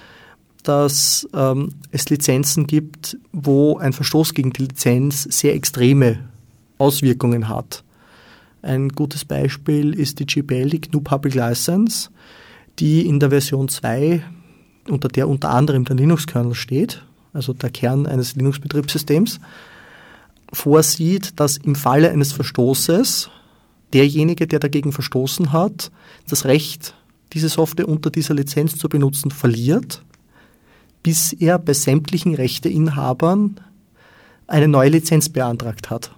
dass ähm, es Lizenzen gibt, wo ein Verstoß gegen die Lizenz sehr extreme Auswirkungen hat. Ein gutes Beispiel ist die GPL, die GNU Public License, die in der Version 2, unter der unter anderem der Linux-Kernel steht, also der Kern eines Linux-Betriebssystems, vorsieht, dass im Falle eines Verstoßes derjenige, der dagegen verstoßen hat, das Recht diese Software unter dieser Lizenz zu benutzen, verliert, bis er bei sämtlichen Rechteinhabern eine neue Lizenz beantragt hat.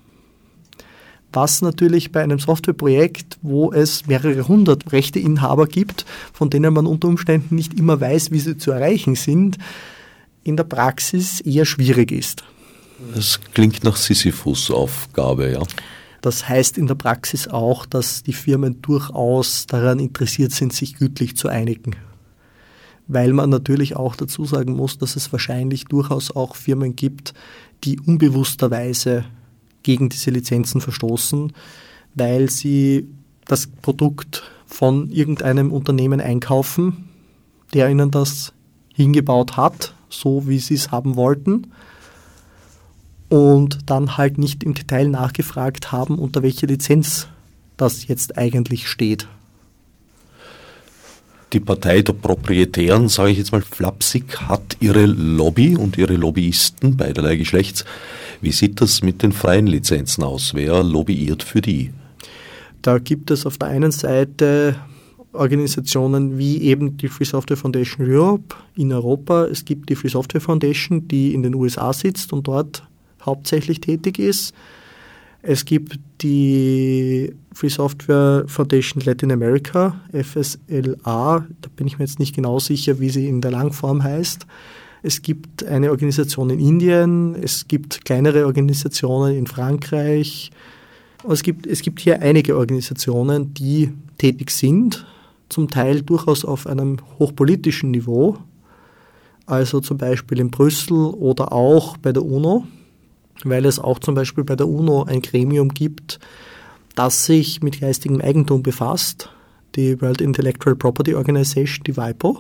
Was natürlich bei einem Softwareprojekt, wo es mehrere hundert Rechteinhaber gibt, von denen man unter Umständen nicht immer weiß, wie sie zu erreichen sind, in der Praxis eher schwierig ist. Das klingt nach Sisyphus-Aufgabe, ja. Das heißt in der Praxis auch, dass die Firmen durchaus daran interessiert sind, sich gütlich zu einigen. Weil man natürlich auch dazu sagen muss, dass es wahrscheinlich durchaus auch Firmen gibt, die unbewussterweise gegen diese Lizenzen verstoßen, weil sie das Produkt von irgendeinem Unternehmen einkaufen, der ihnen das hingebaut hat, so wie sie es haben wollten und dann halt nicht im Detail nachgefragt haben, unter welcher Lizenz das jetzt eigentlich steht. Die Partei der Proprietären, sage ich jetzt mal flapsig, hat ihre Lobby und ihre Lobbyisten beiderlei Geschlechts. Wie sieht das mit den freien Lizenzen aus? Wer lobbyiert für die? Da gibt es auf der einen Seite Organisationen wie eben die Free Software Foundation Europe in Europa. Es gibt die Free Software Foundation, die in den USA sitzt und dort hauptsächlich tätig ist. Es gibt die Free Software Foundation Latin America, FSLA, da bin ich mir jetzt nicht genau sicher, wie sie in der Langform heißt. Es gibt eine Organisation in Indien, es gibt kleinere Organisationen in Frankreich. Es gibt, es gibt hier einige Organisationen, die tätig sind, zum Teil durchaus auf einem hochpolitischen Niveau, also zum Beispiel in Brüssel oder auch bei der UNO weil es auch zum Beispiel bei der UNO ein Gremium gibt, das sich mit geistigem Eigentum befasst, die World Intellectual Property Organization, die WIPO.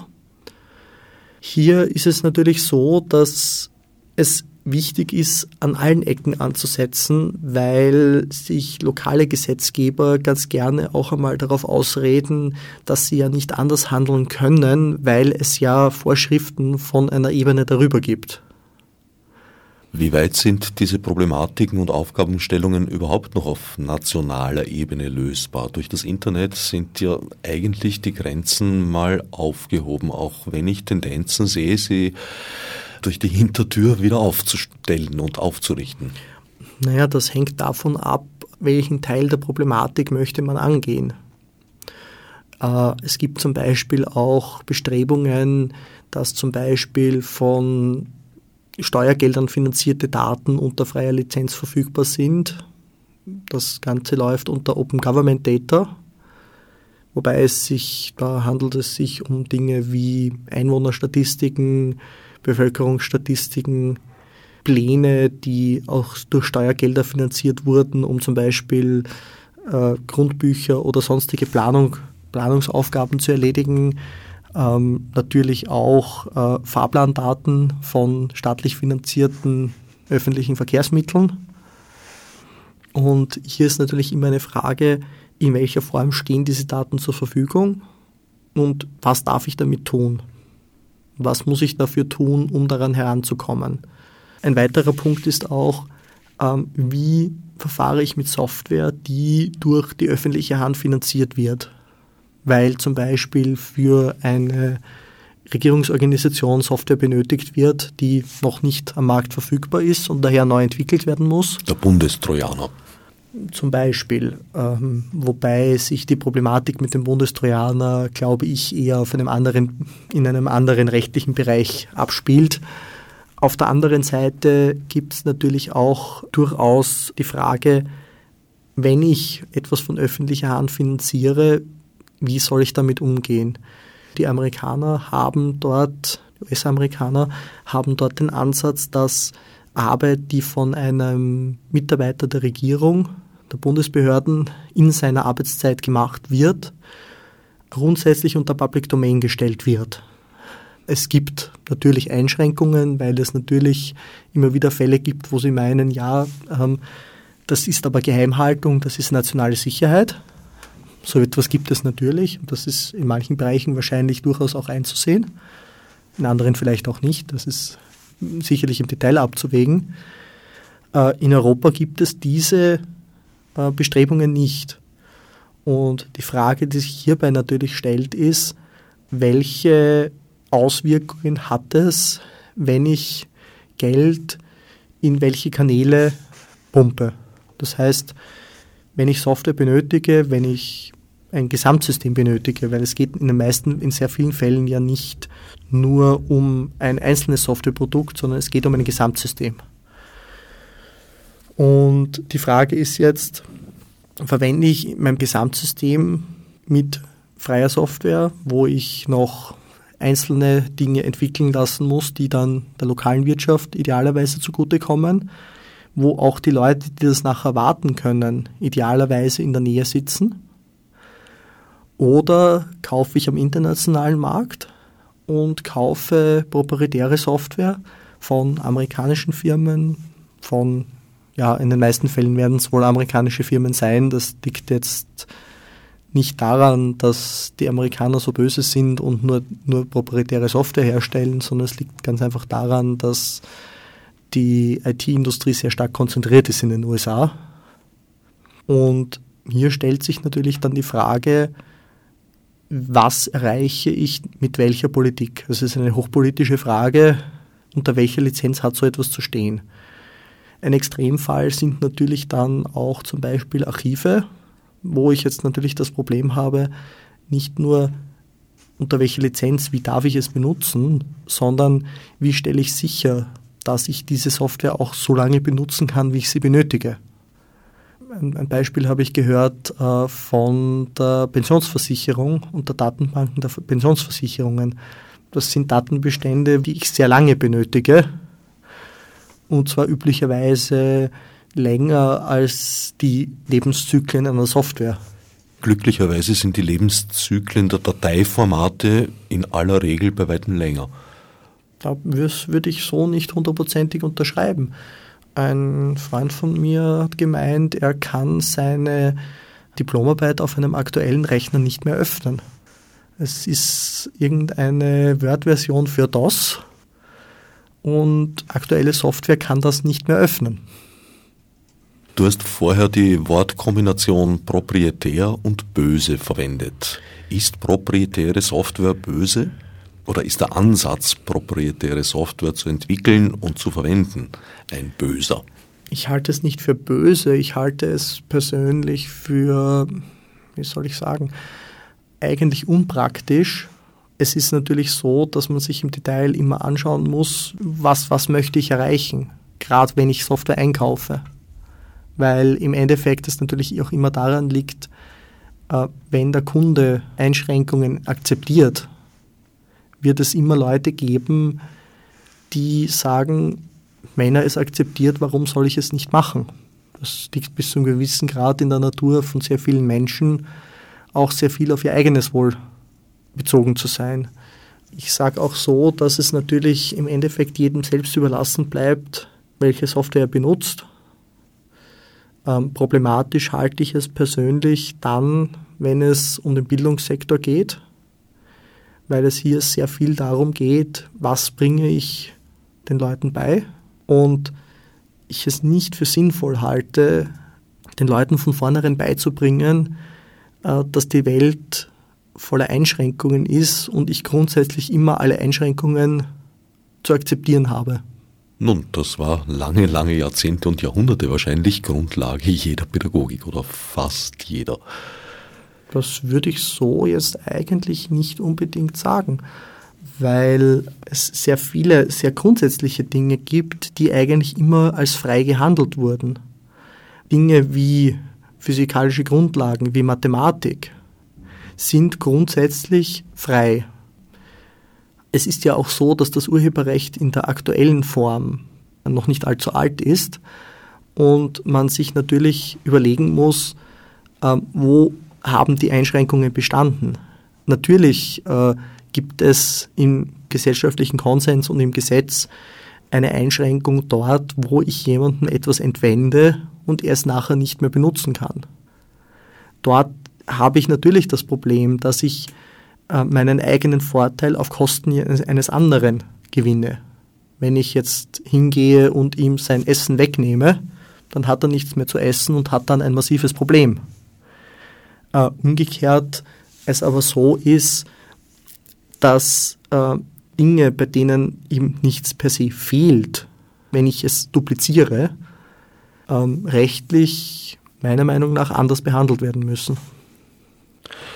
Hier ist es natürlich so, dass es wichtig ist, an allen Ecken anzusetzen, weil sich lokale Gesetzgeber ganz gerne auch einmal darauf ausreden, dass sie ja nicht anders handeln können, weil es ja Vorschriften von einer Ebene darüber gibt. Wie weit sind diese Problematiken und Aufgabenstellungen überhaupt noch auf nationaler Ebene lösbar? Durch das Internet sind ja eigentlich die Grenzen mal aufgehoben, auch wenn ich Tendenzen sehe, sie durch die Hintertür wieder aufzustellen und aufzurichten. Naja, das hängt davon ab, welchen Teil der Problematik möchte man angehen. Äh, es gibt zum Beispiel auch Bestrebungen, dass zum Beispiel von Steuergeldern finanzierte Daten unter freier Lizenz verfügbar sind. Das Ganze läuft unter Open Government Data, wobei es sich, da handelt es sich um Dinge wie Einwohnerstatistiken, Bevölkerungsstatistiken, Pläne, die auch durch Steuergelder finanziert wurden, um zum Beispiel äh, Grundbücher oder sonstige Planung, Planungsaufgaben zu erledigen. Ähm, natürlich auch äh, Fahrplandaten von staatlich finanzierten öffentlichen Verkehrsmitteln. Und hier ist natürlich immer eine Frage, in welcher Form stehen diese Daten zur Verfügung und was darf ich damit tun? Was muss ich dafür tun, um daran heranzukommen? Ein weiterer Punkt ist auch, ähm, wie verfahre ich mit Software, die durch die öffentliche Hand finanziert wird? Weil zum Beispiel für eine Regierungsorganisation Software benötigt wird, die noch nicht am Markt verfügbar ist und daher neu entwickelt werden muss. Der Bundestrojaner. Zum Beispiel, ähm, wobei sich die Problematik mit dem Bundestrojaner, glaube ich, eher auf einem anderen, in einem anderen rechtlichen Bereich abspielt. Auf der anderen Seite gibt es natürlich auch durchaus die Frage, wenn ich etwas von öffentlicher Hand finanziere, wie soll ich damit umgehen? Die Amerikaner haben dort, die US-Amerikaner haben dort den Ansatz, dass Arbeit, die von einem Mitarbeiter der Regierung, der Bundesbehörden in seiner Arbeitszeit gemacht wird, grundsätzlich unter Public Domain gestellt wird. Es gibt natürlich Einschränkungen, weil es natürlich immer wieder Fälle gibt, wo sie meinen, ja, ähm, das ist aber Geheimhaltung, das ist nationale Sicherheit. So etwas gibt es natürlich und das ist in manchen Bereichen wahrscheinlich durchaus auch einzusehen, in anderen vielleicht auch nicht. Das ist sicherlich im Detail abzuwägen. Äh, in Europa gibt es diese äh, Bestrebungen nicht. Und die Frage, die sich hierbei natürlich stellt, ist, welche Auswirkungen hat es, wenn ich Geld in welche Kanäle pumpe. Das heißt, wenn ich Software benötige, wenn ich ein Gesamtsystem benötige, weil es geht in den meisten, in sehr vielen Fällen ja nicht nur um ein einzelnes Softwareprodukt, sondern es geht um ein Gesamtsystem. Und die Frage ist jetzt, verwende ich mein Gesamtsystem mit freier Software, wo ich noch einzelne Dinge entwickeln lassen muss, die dann der lokalen Wirtschaft idealerweise zugutekommen, wo auch die Leute, die das nachher warten können, idealerweise in der Nähe sitzen. Oder kaufe ich am internationalen Markt und kaufe proprietäre Software von amerikanischen Firmen, von, ja, in den meisten Fällen werden es wohl amerikanische Firmen sein. Das liegt jetzt nicht daran, dass die Amerikaner so böse sind und nur, nur proprietäre Software herstellen, sondern es liegt ganz einfach daran, dass die IT-Industrie sehr stark konzentriert ist in den USA. Und hier stellt sich natürlich dann die Frage, was erreiche ich mit welcher Politik? Das ist eine hochpolitische Frage, unter welcher Lizenz hat so etwas zu stehen. Ein Extremfall sind natürlich dann auch zum Beispiel Archive, wo ich jetzt natürlich das Problem habe, nicht nur unter welcher Lizenz, wie darf ich es benutzen, sondern wie stelle ich sicher, dass ich diese Software auch so lange benutzen kann, wie ich sie benötige. Ein, Beispiel habe ich gehört äh, von der Pensionsversicherung und der Datenbanken der Pensionsversicherungen. Das sind Datenbestände, die ich sehr lange benötige. Und zwar üblicherweise länger als die Lebenszyklen einer Software. Glücklicherweise sind die Lebenszyklen der Dateiformate in aller Regel bei weitem länger. Das würde ich so nicht hundertprozentig unterschreiben. Ein Freund von mir hat gemeint, er kann seine Diplomarbeit auf einem aktuellen Rechner nicht mehr öffnen. Es ist irgendeine Word-Version für DOS und aktuelle Software kann das nicht mehr öffnen. Du hast vorher die Wortkombination proprietär und böse verwendet. Ist proprietäre Software böse? Oder ist der Ansatz, proprietäre Software zu entwickeln und zu verwenden, ein böser? Ich halte es nicht für böse, ich halte es persönlich für, wie soll ich sagen, eigentlich unpraktisch. Es ist natürlich so, dass man sich im Detail immer anschauen muss, was, was möchte ich erreichen, gerade wenn ich Software einkaufe. Weil im Endeffekt es natürlich auch immer daran liegt, äh, wenn der Kunde Einschränkungen akzeptiert, wird es immer Leute geben, die sagen, wenn er es akzeptiert, warum soll ich es nicht machen? Das liegt bis zu einem gewissen Grad in der Natur von sehr vielen Menschen, auch sehr viel auf ihr eigenes Wohl bezogen zu sein. Ich sage auch so, dass es natürlich im Endeffekt jedem selbst überlassen bleibt, welche Software er benutzt. Ähm, problematisch halte ich es persönlich dann, wenn es um den Bildungssektor geht, weil es hier sehr viel darum geht, was bringe ich den Leuten bei und ich es nicht für sinnvoll halte, den Leuten von vornherein beizubringen, äh, dass die Welt voller Einschränkungen ist und ich grundsätzlich immer alle Einschränkungen zu akzeptieren habe. Nun, das war lange, lange Jahrzehnte und Jahrhunderte wahrscheinlich Grundlage jeder Pädagogik oder fast jeder. Das würde ich so jetzt eigentlich nicht unbedingt sagen, weil es sehr viele, sehr grundsätzliche Dinge gibt, die eigentlich immer als frei gehandelt wurden. Dinge wie physikalische Grundlagen, wie Mathematik, sind grundsätzlich frei. Es ist ja auch so, dass das Urheberrecht in der aktuellen Form noch nicht allzu alt ist und man sich natürlich überlegen muss, äh, wo haben die Einschränkungen bestanden. Natürlich äh, gibt es im gesellschaftlichen Konsens und im Gesetz eine Einschränkung dort, wo ich jemandem etwas entwende und er es nachher nicht mehr benutzen kann. Dort habe ich natürlich das Problem, dass ich äh, meinen eigenen Vorteil auf Kosten eines anderen gewinne. Wenn ich jetzt hingehe und ihm sein Essen wegnehme, dann hat er nichts mehr zu essen und hat dann ein massives Problem. Äh, umgekehrt es aber so ist, dass äh, Dinge, bei denen ihm nichts per se fehlt, wenn ich es dupliziere, ähm, rechtlich meiner Meinung nach anders behandelt werden müssen.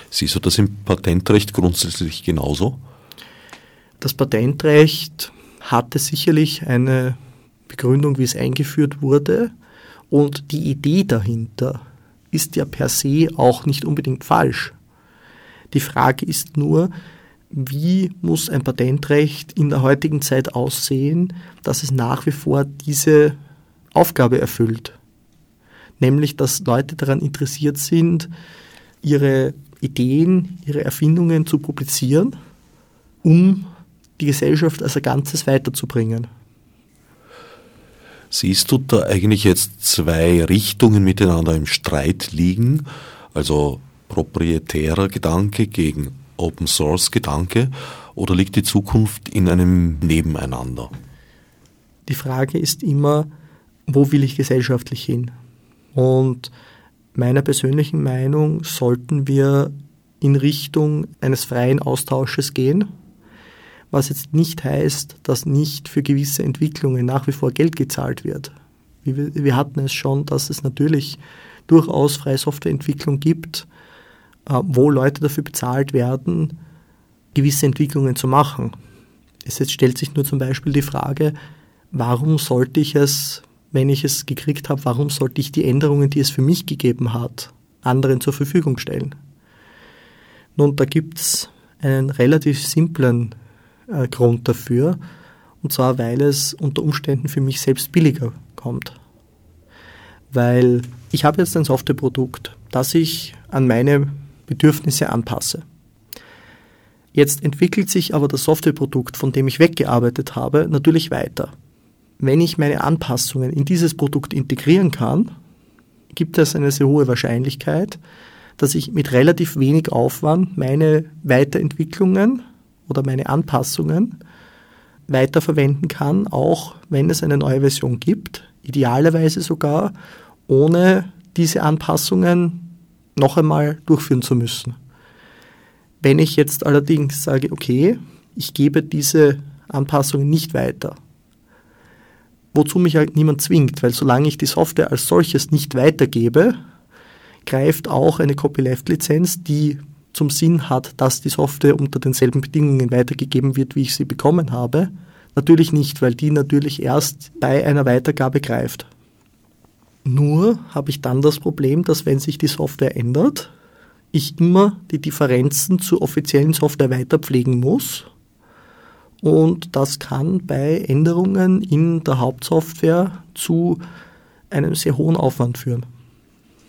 Siehst du das im Patentrecht grundsätzlich genauso? Das Patentrecht hatte sicherlich eine Begründung, wie es eingeführt wurde. Und die Idee dahinter ist ja per se auch nicht unbedingt falsch. Die Frage ist nur, wie muss ein Patentrecht in der heutigen Zeit aussehen, dass es nach wie vor diese Aufgabe erfüllt. Nämlich, dass Leute daran interessiert sind, ihre Ideen, ihre Erfindungen zu publizieren, um die Gesellschaft als ein Ganzes weiterzubringen. Siehst du da eigentlich jetzt zwei Richtungen miteinander im Streit liegen? Also proprietärer Gedanke gegen Open Source Gedanke oder liegt die Zukunft in einem Nebeneinander? Die Frage ist immer, wo will ich gesellschaftlich hin? Und meiner persönlichen Meinung sollten wir in Richtung eines freien Austausches gehen, was jetzt nicht heißt, dass nicht für gewisse Entwicklungen nach wie vor Geld gezahlt wird. Wir hatten es schon, dass es natürlich durchaus freie Softwareentwicklung gibt, äh, wo Leute dafür bezahlt werden, gewisse Entwicklungen zu machen. Es jetzt stellt sich nur zum Beispiel die Frage, warum sollte ich es, wenn ich es gekriegt habe, warum sollte ich die Änderungen, die es für mich gegeben hat, anderen zur Verfügung stellen? Nun, da gibt es einen relativ simplen äh, Grund dafür, und zwar, weil es unter Umständen für mich selbst billiger kommt. Weil ich habe jetzt ein Softwareprodukt, das ich an meine Bedürfnisse anpasse. Jetzt entwickelt sich aber das Softwareprodukt, von dem ich weggearbeitet habe, natürlich weiter. Wenn ich meine Anpassungen in dieses Produkt integrieren kann, gibt es eine sehr hohe Wahrscheinlichkeit, dass ich mit relativ wenig Aufwand meine Weiterentwicklungen oder meine Anpassungen weiterverwenden kann, auch wenn es eine neue Version gibt, idealerweise sogar ohne diese Anpassungen noch einmal durchführen zu müssen. Wenn ich jetzt allerdings sage, okay, ich gebe diese Anpassungen nicht weiter, wozu mich halt niemand zwingt, weil solange ich die Software als solches nicht weitergebe, greift auch eine Copyleft-Lizenz, die zum Sinn hat, dass die Software unter denselben Bedingungen weitergegeben wird, wie ich sie bekommen habe? Natürlich nicht, weil die natürlich erst bei einer Weitergabe greift. Nur habe ich dann das Problem, dass wenn sich die Software ändert, ich immer die Differenzen zur offiziellen Software weiterpflegen muss. Und das kann bei Änderungen in der Hauptsoftware zu einem sehr hohen Aufwand führen.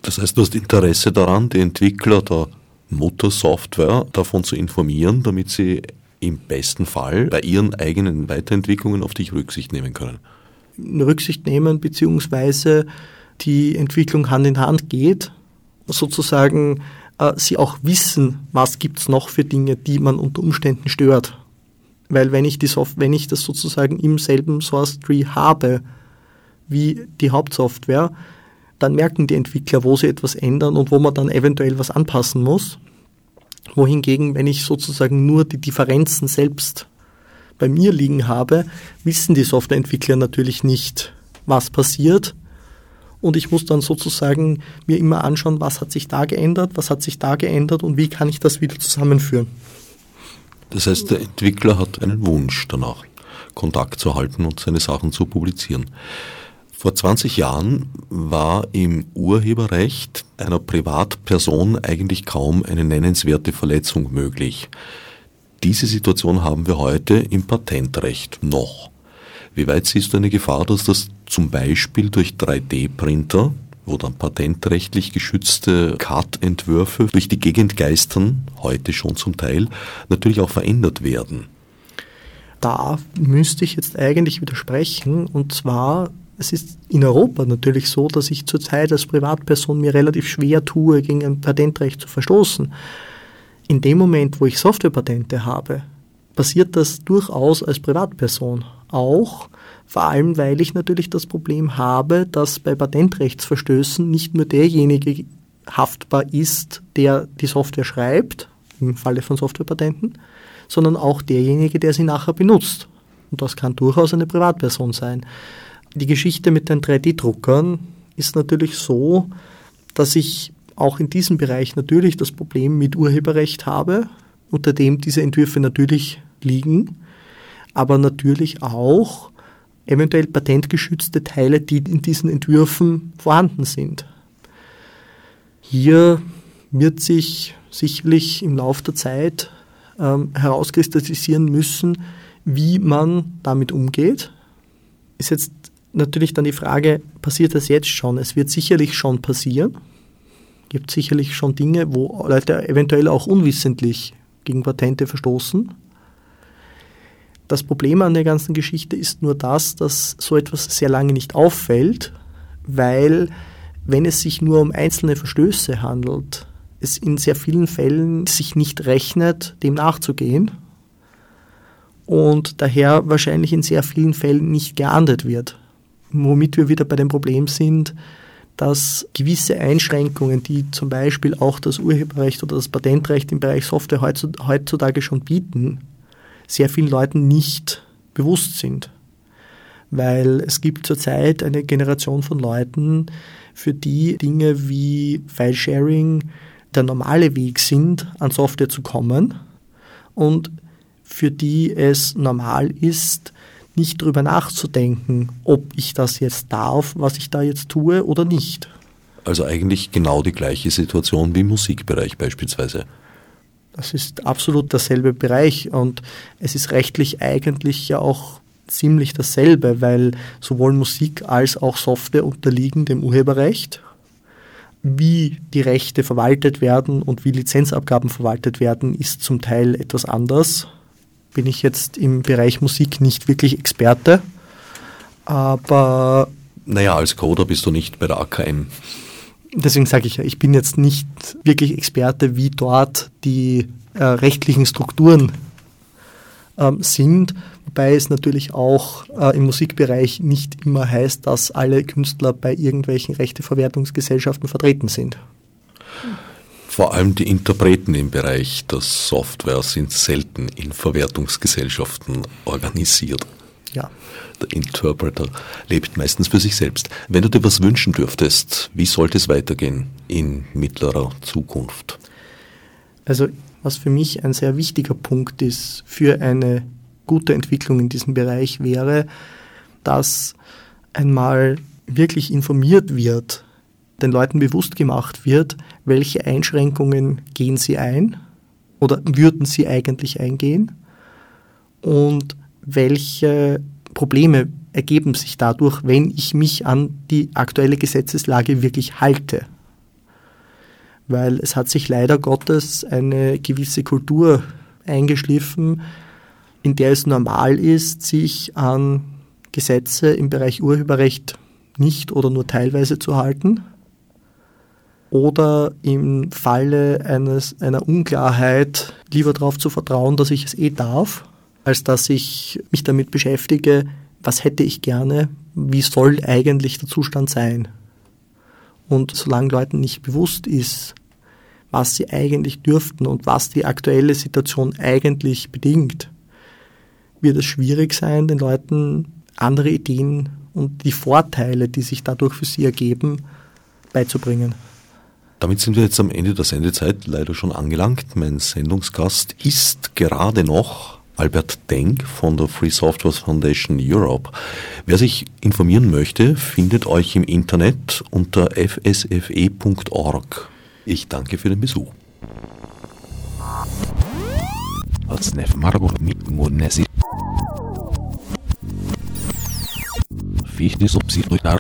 Das heißt, du hast Interesse daran, die Entwickler der Muttersoftware davon zu informieren, damit sie im besten Fall bei ihren eigenen Weiterentwicklungen auf dich Rücksicht nehmen können. Rücksicht nehmen beziehungsweise die Entwicklung Hand in Hand geht, sozusagen äh, sie auch wissen, was gibt es noch für Dinge, die man unter Umständen stört. Weil wenn ich, die Soft wenn ich das sozusagen im selben Source Tree habe wie die Hauptsoftware, dann merken die Entwickler, wo sie etwas ändern und wo man dann eventuell was anpassen muss. Wohingegen, wenn ich sozusagen nur die Differenzen selbst bei mir liegen habe, wissen die Softwareentwickler natürlich nicht, was passiert. Und ich muss dann sozusagen mir immer anschauen, was hat sich da geändert, was hat sich da geändert und wie kann ich das wieder zusammenführen. Das heißt, der Entwickler hat einen Wunsch danach, Kontakt zu halten und seine Sachen zu publizieren. Vor 20 Jahren war im Urheberrecht einer Privatperson eigentlich kaum eine nennenswerte Verletzung möglich. Diese Situation haben wir heute im Patentrecht noch. Wie weit siehst du eine Gefahr, dass das zum Beispiel durch 3D-Printer, wo dann patentrechtlich geschützte CAD-Entwürfe durch die Gegend geistern, heute schon zum Teil, natürlich auch verändert werden? Da müsste ich jetzt eigentlich widersprechen. Und zwar es ist in Europa natürlich so, dass ich zurzeit als Privatperson mir relativ schwer tue, gegen ein Patentrecht zu verstoßen. In dem Moment, wo ich Softwarepatente habe, passiert das durchaus als Privatperson. Auch vor allem, weil ich natürlich das Problem habe, dass bei Patentrechtsverstößen nicht nur derjenige haftbar ist, der die Software schreibt, im Falle von Softwarepatenten, sondern auch derjenige, der sie nachher benutzt. Und das kann durchaus eine Privatperson sein. Die Geschichte mit den 3D-Druckern ist natürlich so, dass ich auch in diesem Bereich natürlich das Problem mit Urheberrecht habe, unter dem diese Entwürfe natürlich liegen, aber natürlich auch eventuell patentgeschützte Teile, die in diesen Entwürfen vorhanden sind. Hier wird sich sicherlich im Laufe der Zeit ähm, herauskristallisieren müssen, wie man damit umgeht. Ist jetzt natürlich dann die Frage, passiert das jetzt schon? Es wird sicherlich schon passieren. Es gibt sicherlich schon Dinge, wo Leute eventuell auch unwissentlich gegen Patente verstoßen. Das Problem an der ganzen Geschichte ist nur das, dass so etwas sehr lange nicht auffällt, weil wenn es sich nur um einzelne Verstöße handelt, es in sehr vielen Fällen sich nicht rechnet, dem nachzugehen und daher wahrscheinlich in sehr vielen Fällen nicht geahndet wird womit wir wieder bei dem Problem sind, dass gewisse Einschränkungen, die zum Beispiel auch das Urheberrecht oder das Patentrecht im Bereich Software heutzutage schon bieten, sehr vielen Leuten nicht bewusst sind. Weil es gibt zurzeit eine Generation von Leuten, für die Dinge wie File-Sharing der normale Weg sind, an Software zu kommen und für die es normal ist, nicht drüber nachzudenken, ob ich das jetzt darf, was ich da jetzt tue oder nicht. Also eigentlich genau die gleiche Situation wie im Musikbereich beispielsweise. Das ist absolut derselbe Bereich und es ist rechtlich eigentlich ja auch ziemlich dasselbe, weil sowohl Musik als auch Software unterliegen dem Urheberrecht. Wie die Rechte verwaltet werden und wie Lizenzabgaben verwaltet werden, ist zum Teil etwas anders bin ich jetzt im Bereich Musik nicht wirklich Experte. Aber. Naja, als Coder bist du nicht bei der AKM. Deswegen sage ich ja, ich bin jetzt nicht wirklich Experte, wie dort die äh, rechtlichen Strukturen ähm, sind. Wobei es natürlich auch äh, im Musikbereich nicht immer heißt, dass alle Künstler bei irgendwelchen Rechteverwertungsgesellschaften vertreten sind. Vor allem die Interpreten im Bereich der Software sind selten in Verwertungsgesellschaften organisiert. Ja. Der Interpreter lebt meistens für sich selbst. Wenn du dir was wünschen dürftest, wie sollte es weitergehen in mittlerer Zukunft? Also was für mich ein sehr wichtiger Punkt ist für eine gute Entwicklung in diesem Bereich wäre, dass einmal wirklich informiert wird, den Leuten bewusst gemacht wird, welche Einschränkungen gehen sie ein oder würden sie eigentlich eingehen und welche Probleme ergeben sich dadurch, wenn ich mich an die aktuelle Gesetzeslage wirklich halte. Weil es hat sich leider Gottes eine gewisse Kultur eingeschliffen, in der es normal ist, sich an Gesetze im Bereich Urheberrecht nicht oder nur teilweise zu halten. Oder im Falle eines, einer Unklarheit lieber darauf zu vertrauen, dass ich es eh darf, als dass ich mich damit beschäftige, was hätte ich gerne, wie soll eigentlich der Zustand sein. Und solange Leuten nicht bewusst ist, was sie eigentlich dürften und was die aktuelle Situation eigentlich bedingt, wird es schwierig sein, den Leuten andere Ideen und die Vorteile, die sich dadurch für sie ergeben, beizubringen. Damit sind wir jetzt am Ende der Sendezeit leider schon angelangt. Mein Sendungsgast ist gerade noch Albert Denk von der Free Software Foundation Europe. Wer sich informieren möchte, findet euch im Internet unter fsfe.org. Ich danke für den Besuch. Fiz de subsidiar